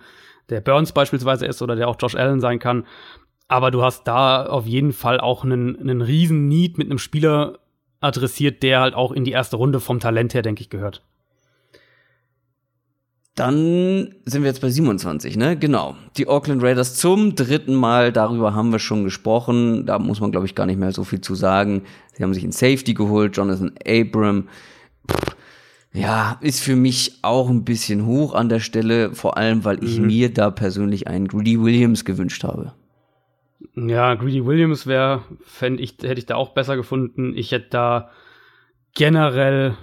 der Burns beispielsweise ist oder der auch Josh Allen sein kann. Aber du hast da auf jeden Fall auch einen, einen riesen Need mit einem Spieler adressiert, der halt auch in die erste Runde vom Talent her, denke ich, gehört. Dann sind wir jetzt bei 27, ne? Genau. Die Auckland Raiders zum dritten Mal, darüber haben wir schon gesprochen. Da muss man, glaube ich, gar nicht mehr so viel zu sagen. Sie haben sich in Safety geholt, Jonathan Abram. Pff, ja, ist für mich auch ein bisschen hoch an der Stelle, vor allem, weil ich mhm. mir da persönlich einen Greedy Williams gewünscht habe. Ja, Greedy Williams wäre, fände ich, hätte ich da auch besser gefunden. Ich hätte da generell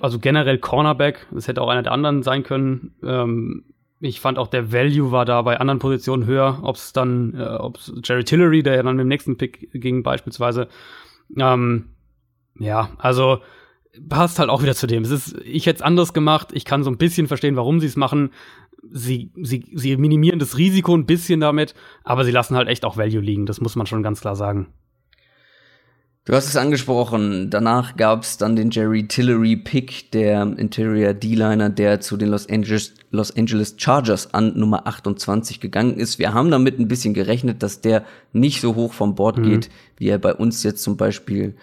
also generell Cornerback, das hätte auch einer der anderen sein können. Ähm, ich fand auch der Value war da bei anderen Positionen höher, ob es dann, äh, ob Jerry Tillery, der ja dann mit dem nächsten Pick ging, beispielsweise. Ähm, ja, also passt halt auch wieder zu dem. Es ist, ich hätte es anders gemacht. Ich kann so ein bisschen verstehen, warum sie es machen. Sie, sie, sie minimieren das Risiko ein bisschen damit, aber sie lassen halt echt auch Value liegen. Das muss man schon ganz klar sagen. Du hast es angesprochen. Danach gab es dann den Jerry Tillery Pick, der Interior D-Liner, der zu den Los Angeles, Los Angeles Chargers an Nummer 28 gegangen ist. Wir haben damit ein bisschen gerechnet, dass der nicht so hoch vom Bord mhm. geht, wie er bei uns jetzt zum Beispiel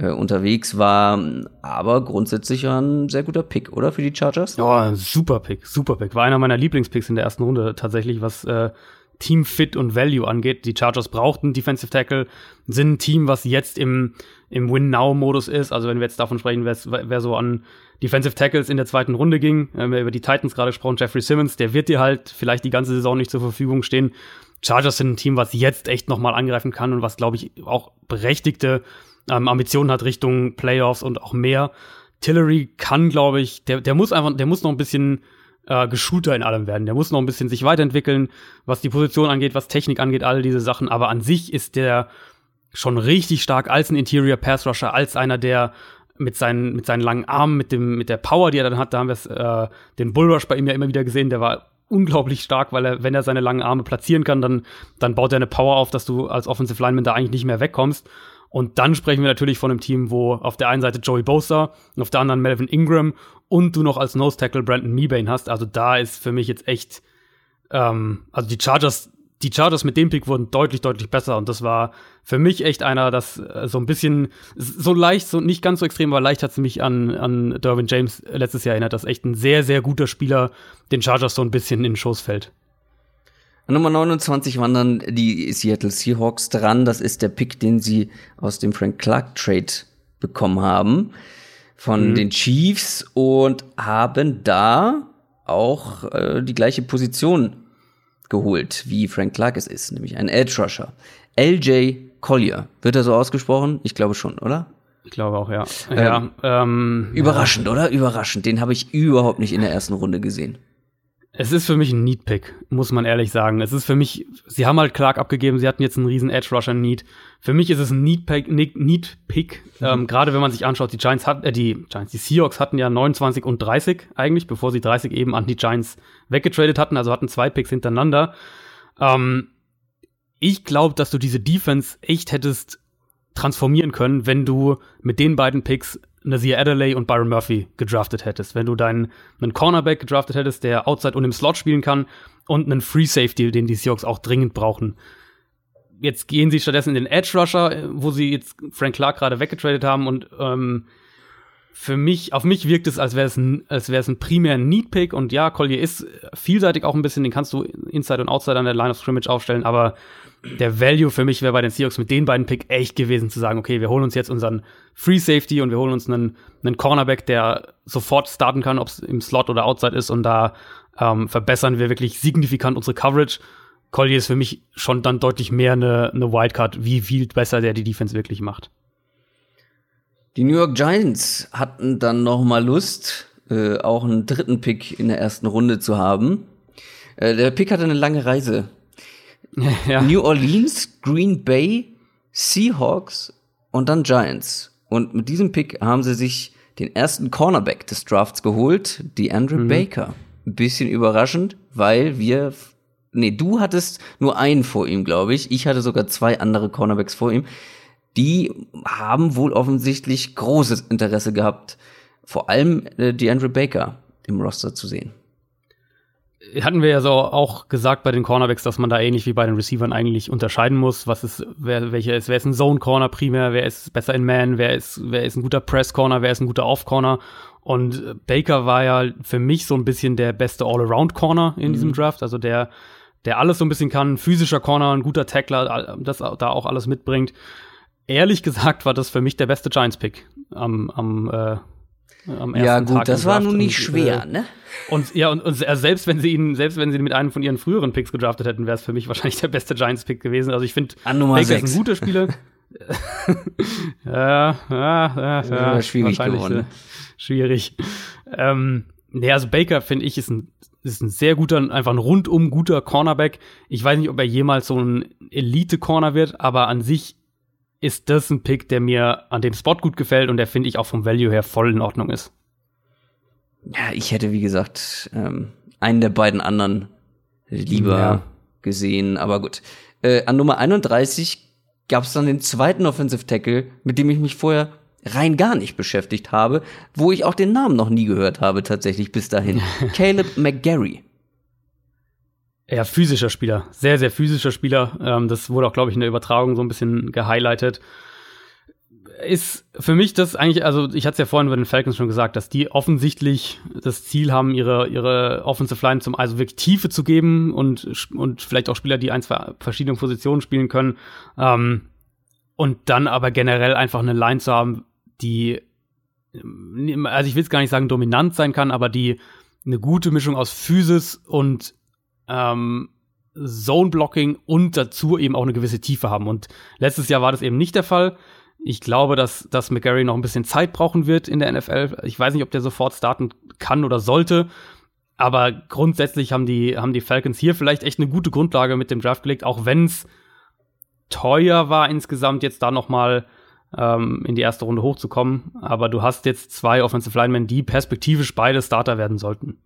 äh, unterwegs war. Aber grundsätzlich ein sehr guter Pick, oder für die Chargers? Ja, super Pick, super Pick. War einer meiner Lieblingspicks in der ersten Runde tatsächlich, was äh, Team Fit und Value angeht. Die Chargers brauchten Defensive Tackle, sind ein Team, was jetzt im, im Win-Now-Modus ist. Also wenn wir jetzt davon sprechen, wer so an Defensive Tackles in der zweiten Runde ging, wir haben über die Titans gerade gesprochen, Jeffrey Simmons, der wird dir halt vielleicht die ganze Saison nicht zur Verfügung stehen. Chargers sind ein Team, was jetzt echt nochmal angreifen kann und was, glaube ich, auch berechtigte ähm, Ambitionen hat Richtung Playoffs und auch mehr. Tillery kann, glaube ich, der, der muss einfach, der muss noch ein bisschen äh, geschulter in allem werden. Der muss noch ein bisschen sich weiterentwickeln, was die Position angeht, was Technik angeht, all diese Sachen. Aber an sich ist der schon richtig stark als ein Interior Pass Rusher, als einer, der mit seinen, mit seinen langen Armen, mit dem, mit der Power, die er dann hat, da haben wir äh, den Bullrush bei ihm ja immer wieder gesehen, der war unglaublich stark, weil er, wenn er seine langen Arme platzieren kann, dann, dann baut er eine Power auf, dass du als Offensive Lineman da eigentlich nicht mehr wegkommst. Und dann sprechen wir natürlich von einem Team, wo auf der einen Seite Joey Bosa und auf der anderen Melvin Ingram und du noch als Nose Tackle Brandon Meebane hast. Also da ist für mich jetzt echt, ähm, also die Chargers, die Chargers mit dem Pick wurden deutlich, deutlich besser und das war für mich echt einer, das äh, so ein bisschen, so leicht, so nicht ganz so extrem, aber leicht hat es mich an, an Derwin James letztes Jahr erinnert, dass echt ein sehr, sehr guter Spieler den Chargers so ein bisschen in den Schoß fällt. Nummer 29 wandern die Seattle Seahawks dran. Das ist der Pick, den sie aus dem Frank Clark Trade bekommen haben von mhm. den Chiefs und haben da auch äh, die gleiche Position geholt, wie Frank Clark es ist, nämlich ein Edge Rusher. LJ Collier. Wird er so ausgesprochen? Ich glaube schon, oder? Ich glaube auch, ja. Ähm, ja ähm, überraschend, ja. oder? Überraschend. Den habe ich überhaupt nicht in der ersten Runde gesehen. Es ist für mich ein Need-Pick, muss man ehrlich sagen. Es ist für mich, sie haben halt Clark abgegeben, sie hatten jetzt einen riesen Edge-Rusher-Need. Für mich ist es ein Need-Pick, Need Pick, mhm. ähm, gerade wenn man sich anschaut, die Giants hatten, äh, die Giants, die Seahawks hatten ja 29 und 30 eigentlich, bevor sie 30 eben an die Giants weggetradet hatten, also hatten zwei Picks hintereinander. Ähm, ich glaube, dass du diese Defense echt hättest transformieren können, wenn du mit den beiden Picks Nazir Adderley und Byron Murphy gedraftet hättest. Wenn du deinen einen Cornerback gedraftet hättest, der outside und im Slot spielen kann und einen Free Safety, den die Seahawks auch dringend brauchen. Jetzt gehen sie stattdessen in den Edge Rusher, wo sie jetzt Frank Clark gerade weggetradet haben und ähm, für mich, auf mich wirkt es, als wäre es ein, als wäre es ein primär Need Pick und ja, Collier ist vielseitig auch ein bisschen, den kannst du Inside und Outside an der Line of Scrimmage aufstellen, aber der Value für mich wäre bei den Seahawks mit den beiden Pick echt gewesen zu sagen, okay, wir holen uns jetzt unseren Free Safety und wir holen uns einen, einen Cornerback, der sofort starten kann, ob es im Slot oder Outside ist und da ähm, verbessern wir wirklich signifikant unsere Coverage. Collier ist für mich schon dann deutlich mehr eine, eine Wildcard, wie viel besser der die Defense wirklich macht. Die New York Giants hatten dann noch mal Lust, äh, auch einen dritten Pick in der ersten Runde zu haben. Äh, der Pick hatte eine lange Reise. Ja. New Orleans, Green Bay, Seahawks und dann Giants. Und mit diesem Pick haben sie sich den ersten Cornerback des Drafts geholt, die Andrew mhm. Baker. Ein bisschen überraschend, weil wir nee, du hattest nur einen vor ihm, glaube ich. Ich hatte sogar zwei andere Cornerbacks vor ihm. Die haben wohl offensichtlich großes Interesse gehabt, vor allem äh, die Andrew Baker im Roster zu sehen hatten wir ja so auch gesagt bei den Cornerbacks, dass man da ähnlich wie bei den Receivern eigentlich unterscheiden muss, was ist, wer, welcher ist, wer ist ein Zone Corner primär, wer ist besser in Man, wer ist, wer ist ein guter Press Corner, wer ist ein guter Off Corner. Und Baker war ja für mich so ein bisschen der beste All-Around Corner in mhm. diesem Draft, also der, der alles so ein bisschen kann, physischer Corner, ein guter Tackler, das da auch alles mitbringt. Ehrlich gesagt war das für mich der beste Giants Pick am, am äh, am ersten Ja, gut, Tag das war nun nicht und, schwer, äh, ne? Und ja, und, und selbst wenn sie ihn, selbst wenn sie ihn mit einem von ihren früheren Picks gedraftet hätten, wäre es für mich wahrscheinlich der beste Giants-Pick gewesen. Also ich finde, Baker ist ein guter Spieler. ja, ja, ja, ja, schwierig geworden. Äh, schwierig. Ähm, nee, also Baker, finde ich, ist ein, ist ein sehr guter, einfach ein rundum guter Cornerback. Ich weiß nicht, ob er jemals so ein Elite-Corner wird, aber an sich ist das ein Pick, der mir an dem Spot gut gefällt und der finde ich auch vom Value her voll in Ordnung ist. Ja, ich hätte, wie gesagt, ähm, einen der beiden anderen lieber ja. gesehen, aber gut. Äh, an Nummer 31 gab es dann den zweiten Offensive Tackle, mit dem ich mich vorher rein gar nicht beschäftigt habe, wo ich auch den Namen noch nie gehört habe, tatsächlich bis dahin. Caleb McGarry. Ja, physischer Spieler, sehr, sehr physischer Spieler. Ähm, das wurde auch, glaube ich, in der Übertragung so ein bisschen gehighlightet. Ist für mich das eigentlich, also ich hatte es ja vorhin über den Falcons schon gesagt, dass die offensichtlich das Ziel haben, ihre, ihre Offensive Line zum also wirklich Tiefe zu geben und, und vielleicht auch Spieler, die ein, zwei verschiedene Positionen spielen können. Ähm, und dann aber generell einfach eine Line zu haben, die, also ich will es gar nicht sagen dominant sein kann, aber die eine gute Mischung aus Physis und ähm, Zone-Blocking und dazu eben auch eine gewisse Tiefe haben. Und letztes Jahr war das eben nicht der Fall. Ich glaube, dass, dass McGarry noch ein bisschen Zeit brauchen wird in der NFL. Ich weiß nicht, ob der sofort starten kann oder sollte. Aber grundsätzlich haben die, haben die Falcons hier vielleicht echt eine gute Grundlage mit dem Draft gelegt, auch wenn es teuer war insgesamt jetzt da noch mal ähm, in die erste Runde hochzukommen. Aber du hast jetzt zwei Offensive Linemen, die perspektivisch beide Starter werden sollten.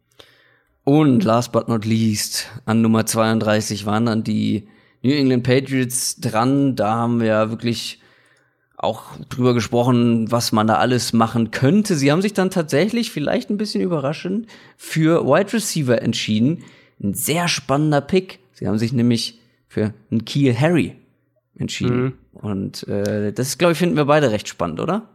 Und last but not least, an Nummer 32 waren dann die New England Patriots dran. Da haben wir ja wirklich auch drüber gesprochen, was man da alles machen könnte. Sie haben sich dann tatsächlich, vielleicht ein bisschen überraschend, für Wide Receiver entschieden. Ein sehr spannender Pick. Sie haben sich nämlich für einen Kiel Harry entschieden. Mhm. Und äh, das, glaube ich, finden wir beide recht spannend, oder?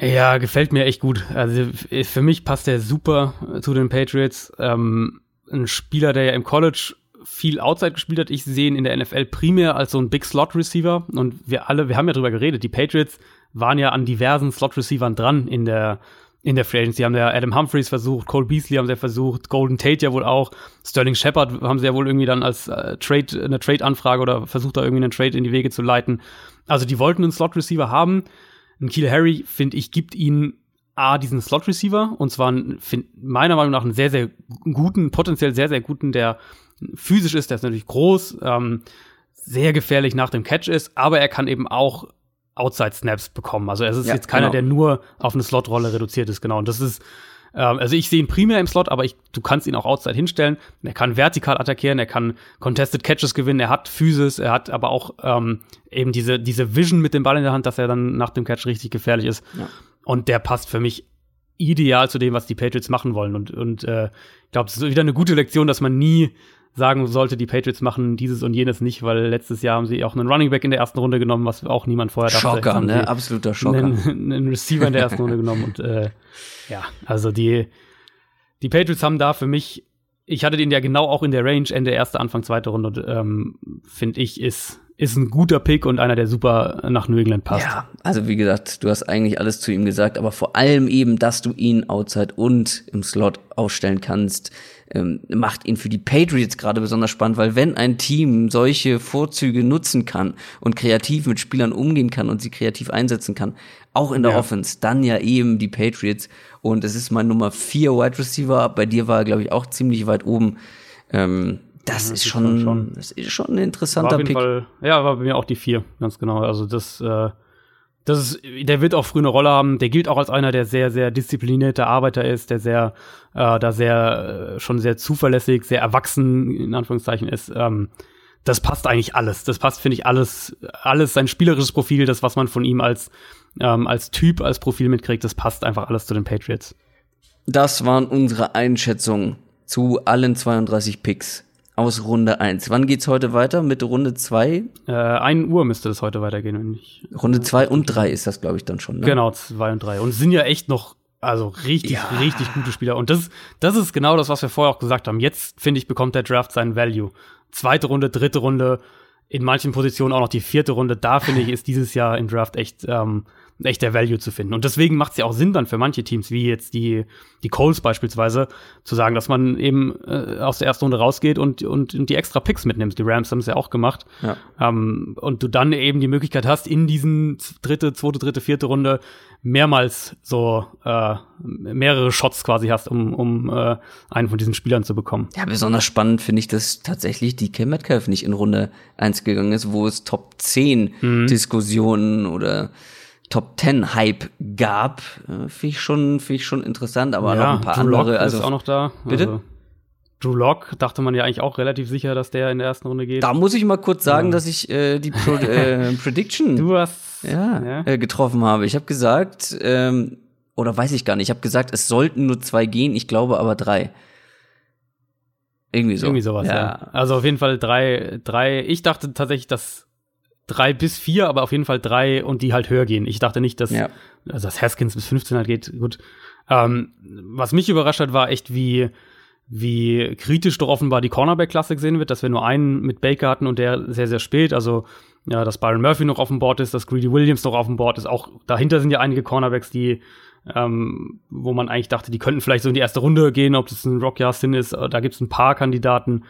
Ja, gefällt mir echt gut. Also für mich passt der super zu den Patriots. Ähm, ein Spieler, der ja im College viel Outside gespielt hat. Ich sehe ihn in der NFL primär als so ein Big Slot Receiver. Und wir alle, wir haben ja drüber geredet. Die Patriots waren ja an diversen Slot Receivern dran in der in der Free Agency. haben ja Adam Humphreys versucht, Cole Beasley haben sie ja versucht, Golden Tate ja wohl auch, Sterling Shepard haben sie ja wohl irgendwie dann als äh, Trade, eine Trade-Anfrage oder versucht da irgendwie einen Trade in die Wege zu leiten. Also die wollten einen Slot-Receiver haben. Ein Kiel Harry, finde ich, gibt ihnen A, diesen Slot-Receiver und zwar find, meiner Meinung nach einen sehr, sehr guten, potenziell sehr, sehr guten, der physisch ist, der ist natürlich groß, ähm, sehr gefährlich nach dem Catch ist, aber er kann eben auch Outside-Snaps bekommen. Also es ist ja, jetzt keiner, genau. der nur auf eine Slot-Rolle reduziert ist, genau. Und das ist, ähm, also ich sehe ihn primär im Slot, aber ich, du kannst ihn auch Outside hinstellen. Er kann vertikal attackieren, er kann Contested Catches gewinnen, er hat Physis, er hat aber auch ähm, eben diese, diese Vision mit dem Ball in der Hand, dass er dann nach dem Catch richtig gefährlich ist. Ja. Und der passt für mich ideal zu dem, was die Patriots machen wollen. Und, und äh, ich glaube, es ist wieder eine gute Lektion, dass man nie sagen sollte, die Patriots machen dieses und jenes nicht, weil letztes Jahr haben sie auch einen Running Back in der ersten Runde genommen, was auch niemand vorher dachte. Schocker, ne? Absoluter Schocker. Einen, einen Receiver in der ersten Runde genommen und äh, ja, also die, die Patriots haben da für mich, ich hatte den ja genau auch in der Range, Ende erste, Anfang zweite Runde, und, ähm, finde ich, ist ist ein guter Pick und einer, der super nach New England passt. Ja, also wie gesagt, du hast eigentlich alles zu ihm gesagt, aber vor allem eben, dass du ihn outside und im Slot aufstellen kannst, ähm, macht ihn für die Patriots gerade besonders spannend, weil wenn ein Team solche Vorzüge nutzen kann und kreativ mit Spielern umgehen kann und sie kreativ einsetzen kann, auch in der ja. Offense, dann ja eben die Patriots. Und es ist mein Nummer vier Wide Receiver. Bei dir war er, glaube ich, auch ziemlich weit oben. Ähm, das, ja, ist schon, schon, das ist schon ein interessanter Pick. Fall, ja, war bei mir auch die vier, ganz genau. Also das, äh, das ist, der wird auch früh eine Rolle haben. Der gilt auch als einer, der sehr, sehr disziplinierter Arbeiter ist, der sehr, äh, da sehr, äh, schon sehr zuverlässig, sehr erwachsen, in Anführungszeichen ist. Ähm, das passt eigentlich alles. Das passt, finde ich, alles, alles sein spielerisches Profil, das, was man von ihm als, ähm, als Typ, als Profil mitkriegt, das passt einfach alles zu den Patriots. Das waren unsere Einschätzungen zu allen 32 Picks aus Runde 1. Wann geht's heute weiter? Mit Runde 2? Äh, 1 Uhr müsste es heute weitergehen. Wenn ich, Runde 2 und 3 ist das, glaube ich, dann schon. Ne? Genau, 2 und 3. Und sind ja echt noch, also richtig, ja. richtig gute Spieler. Und das, das ist genau das, was wir vorher auch gesagt haben. Jetzt, finde ich, bekommt der Draft seinen Value. Zweite Runde, dritte Runde. in manchen Positionen auch noch die vierte Runde. Da finde ich, ist dieses Jahr im Draft echt ähm, echt der Value zu finden. Und deswegen macht es ja auch Sinn dann für manche Teams, wie jetzt die, die Coles beispielsweise, zu sagen, dass man eben äh, aus der ersten Runde rausgeht und, und, und die extra Picks mitnimmt. Die Rams haben es ja auch gemacht. Ja. Ähm, und du dann eben die Möglichkeit hast, in diesen dritte, zweite, dritte, vierte Runde mehrmals so äh, mehrere Shots quasi hast, um, um äh, einen von diesen Spielern zu bekommen. Ja, besonders spannend finde ich, dass tatsächlich die Kim Metcalf nicht in Runde 1 gegangen ist, wo es Top 10 mhm. Diskussionen oder Top Ten Hype gab, äh, finde ich schon, finde ich schon interessant, aber ja, noch ein paar Drew andere. Lock also ist auch noch da. Bitte. Also, Drew Lock dachte man ja eigentlich auch relativ sicher, dass der in der ersten Runde geht. Da muss ich mal kurz sagen, ja. dass ich äh, die Pro äh, Prediction du hast, ja, ja. Äh, getroffen habe. Ich habe gesagt, ähm, oder weiß ich gar nicht, ich habe gesagt, es sollten nur zwei gehen, ich glaube aber drei. Irgendwie so. Irgendwie sowas, ja. ja. Also auf jeden Fall drei, drei. Ich dachte tatsächlich, dass drei bis vier, aber auf jeden Fall drei und die halt höher gehen. Ich dachte nicht, dass, ja. also dass Haskins bis 15 halt geht. Gut. Ähm, was mich überrascht hat, war echt, wie, wie kritisch doch offenbar die Cornerback-Klasse gesehen wird, dass wir nur einen mit Baker hatten und der sehr, sehr spät. Also, ja, dass Byron Murphy noch auf dem Board ist, dass Greedy Williams noch auf dem Board ist. Auch dahinter sind ja einige Cornerbacks, die, ähm, wo man eigentlich dachte, die könnten vielleicht so in die erste Runde gehen, ob das ein Rock Yassin ist. Da gibt es ein paar Kandidaten.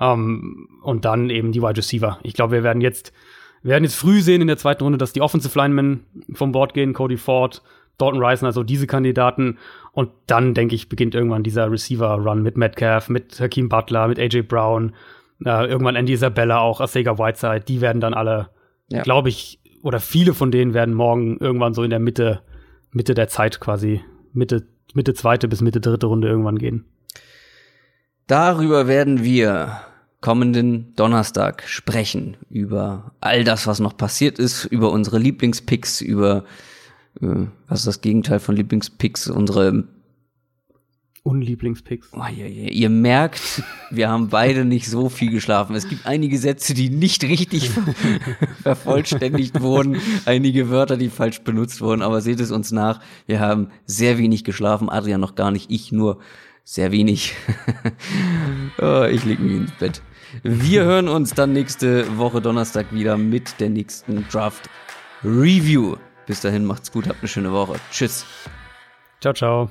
Ähm, und dann eben die Wide Receiver. Ich glaube, wir werden jetzt wir werden jetzt früh sehen in der zweiten Runde, dass die Offensive Linemen vom Board gehen, Cody Ford, Dalton Reisner, also diese Kandidaten. Und dann, denke ich, beginnt irgendwann dieser Receiver-Run mit Metcalf, mit Hakeem Butler, mit AJ Brown, äh, irgendwann Andy Isabella auch, Asega Whiteside. Die werden dann alle, ja. glaube ich, oder viele von denen werden morgen irgendwann so in der Mitte, Mitte der Zeit quasi, Mitte, Mitte zweite bis Mitte dritte Runde irgendwann gehen. Darüber werden wir kommenden Donnerstag sprechen über all das, was noch passiert ist, über unsere Lieblingspicks, über äh, was ist das Gegenteil von Lieblingspicks, unsere Unlieblingspicks. Oh, ja, ja. Ihr merkt, wir haben beide nicht so viel geschlafen. Es gibt einige Sätze, die nicht richtig vervollständigt wurden, einige Wörter, die falsch benutzt wurden, aber seht es uns nach. Wir haben sehr wenig geschlafen, Adrian noch gar nicht, ich nur sehr wenig. oh, ich leg mich ins Bett. Wir hören uns dann nächste Woche Donnerstag wieder mit der nächsten Draft Review. Bis dahin macht's gut, habt eine schöne Woche. Tschüss. Ciao, ciao.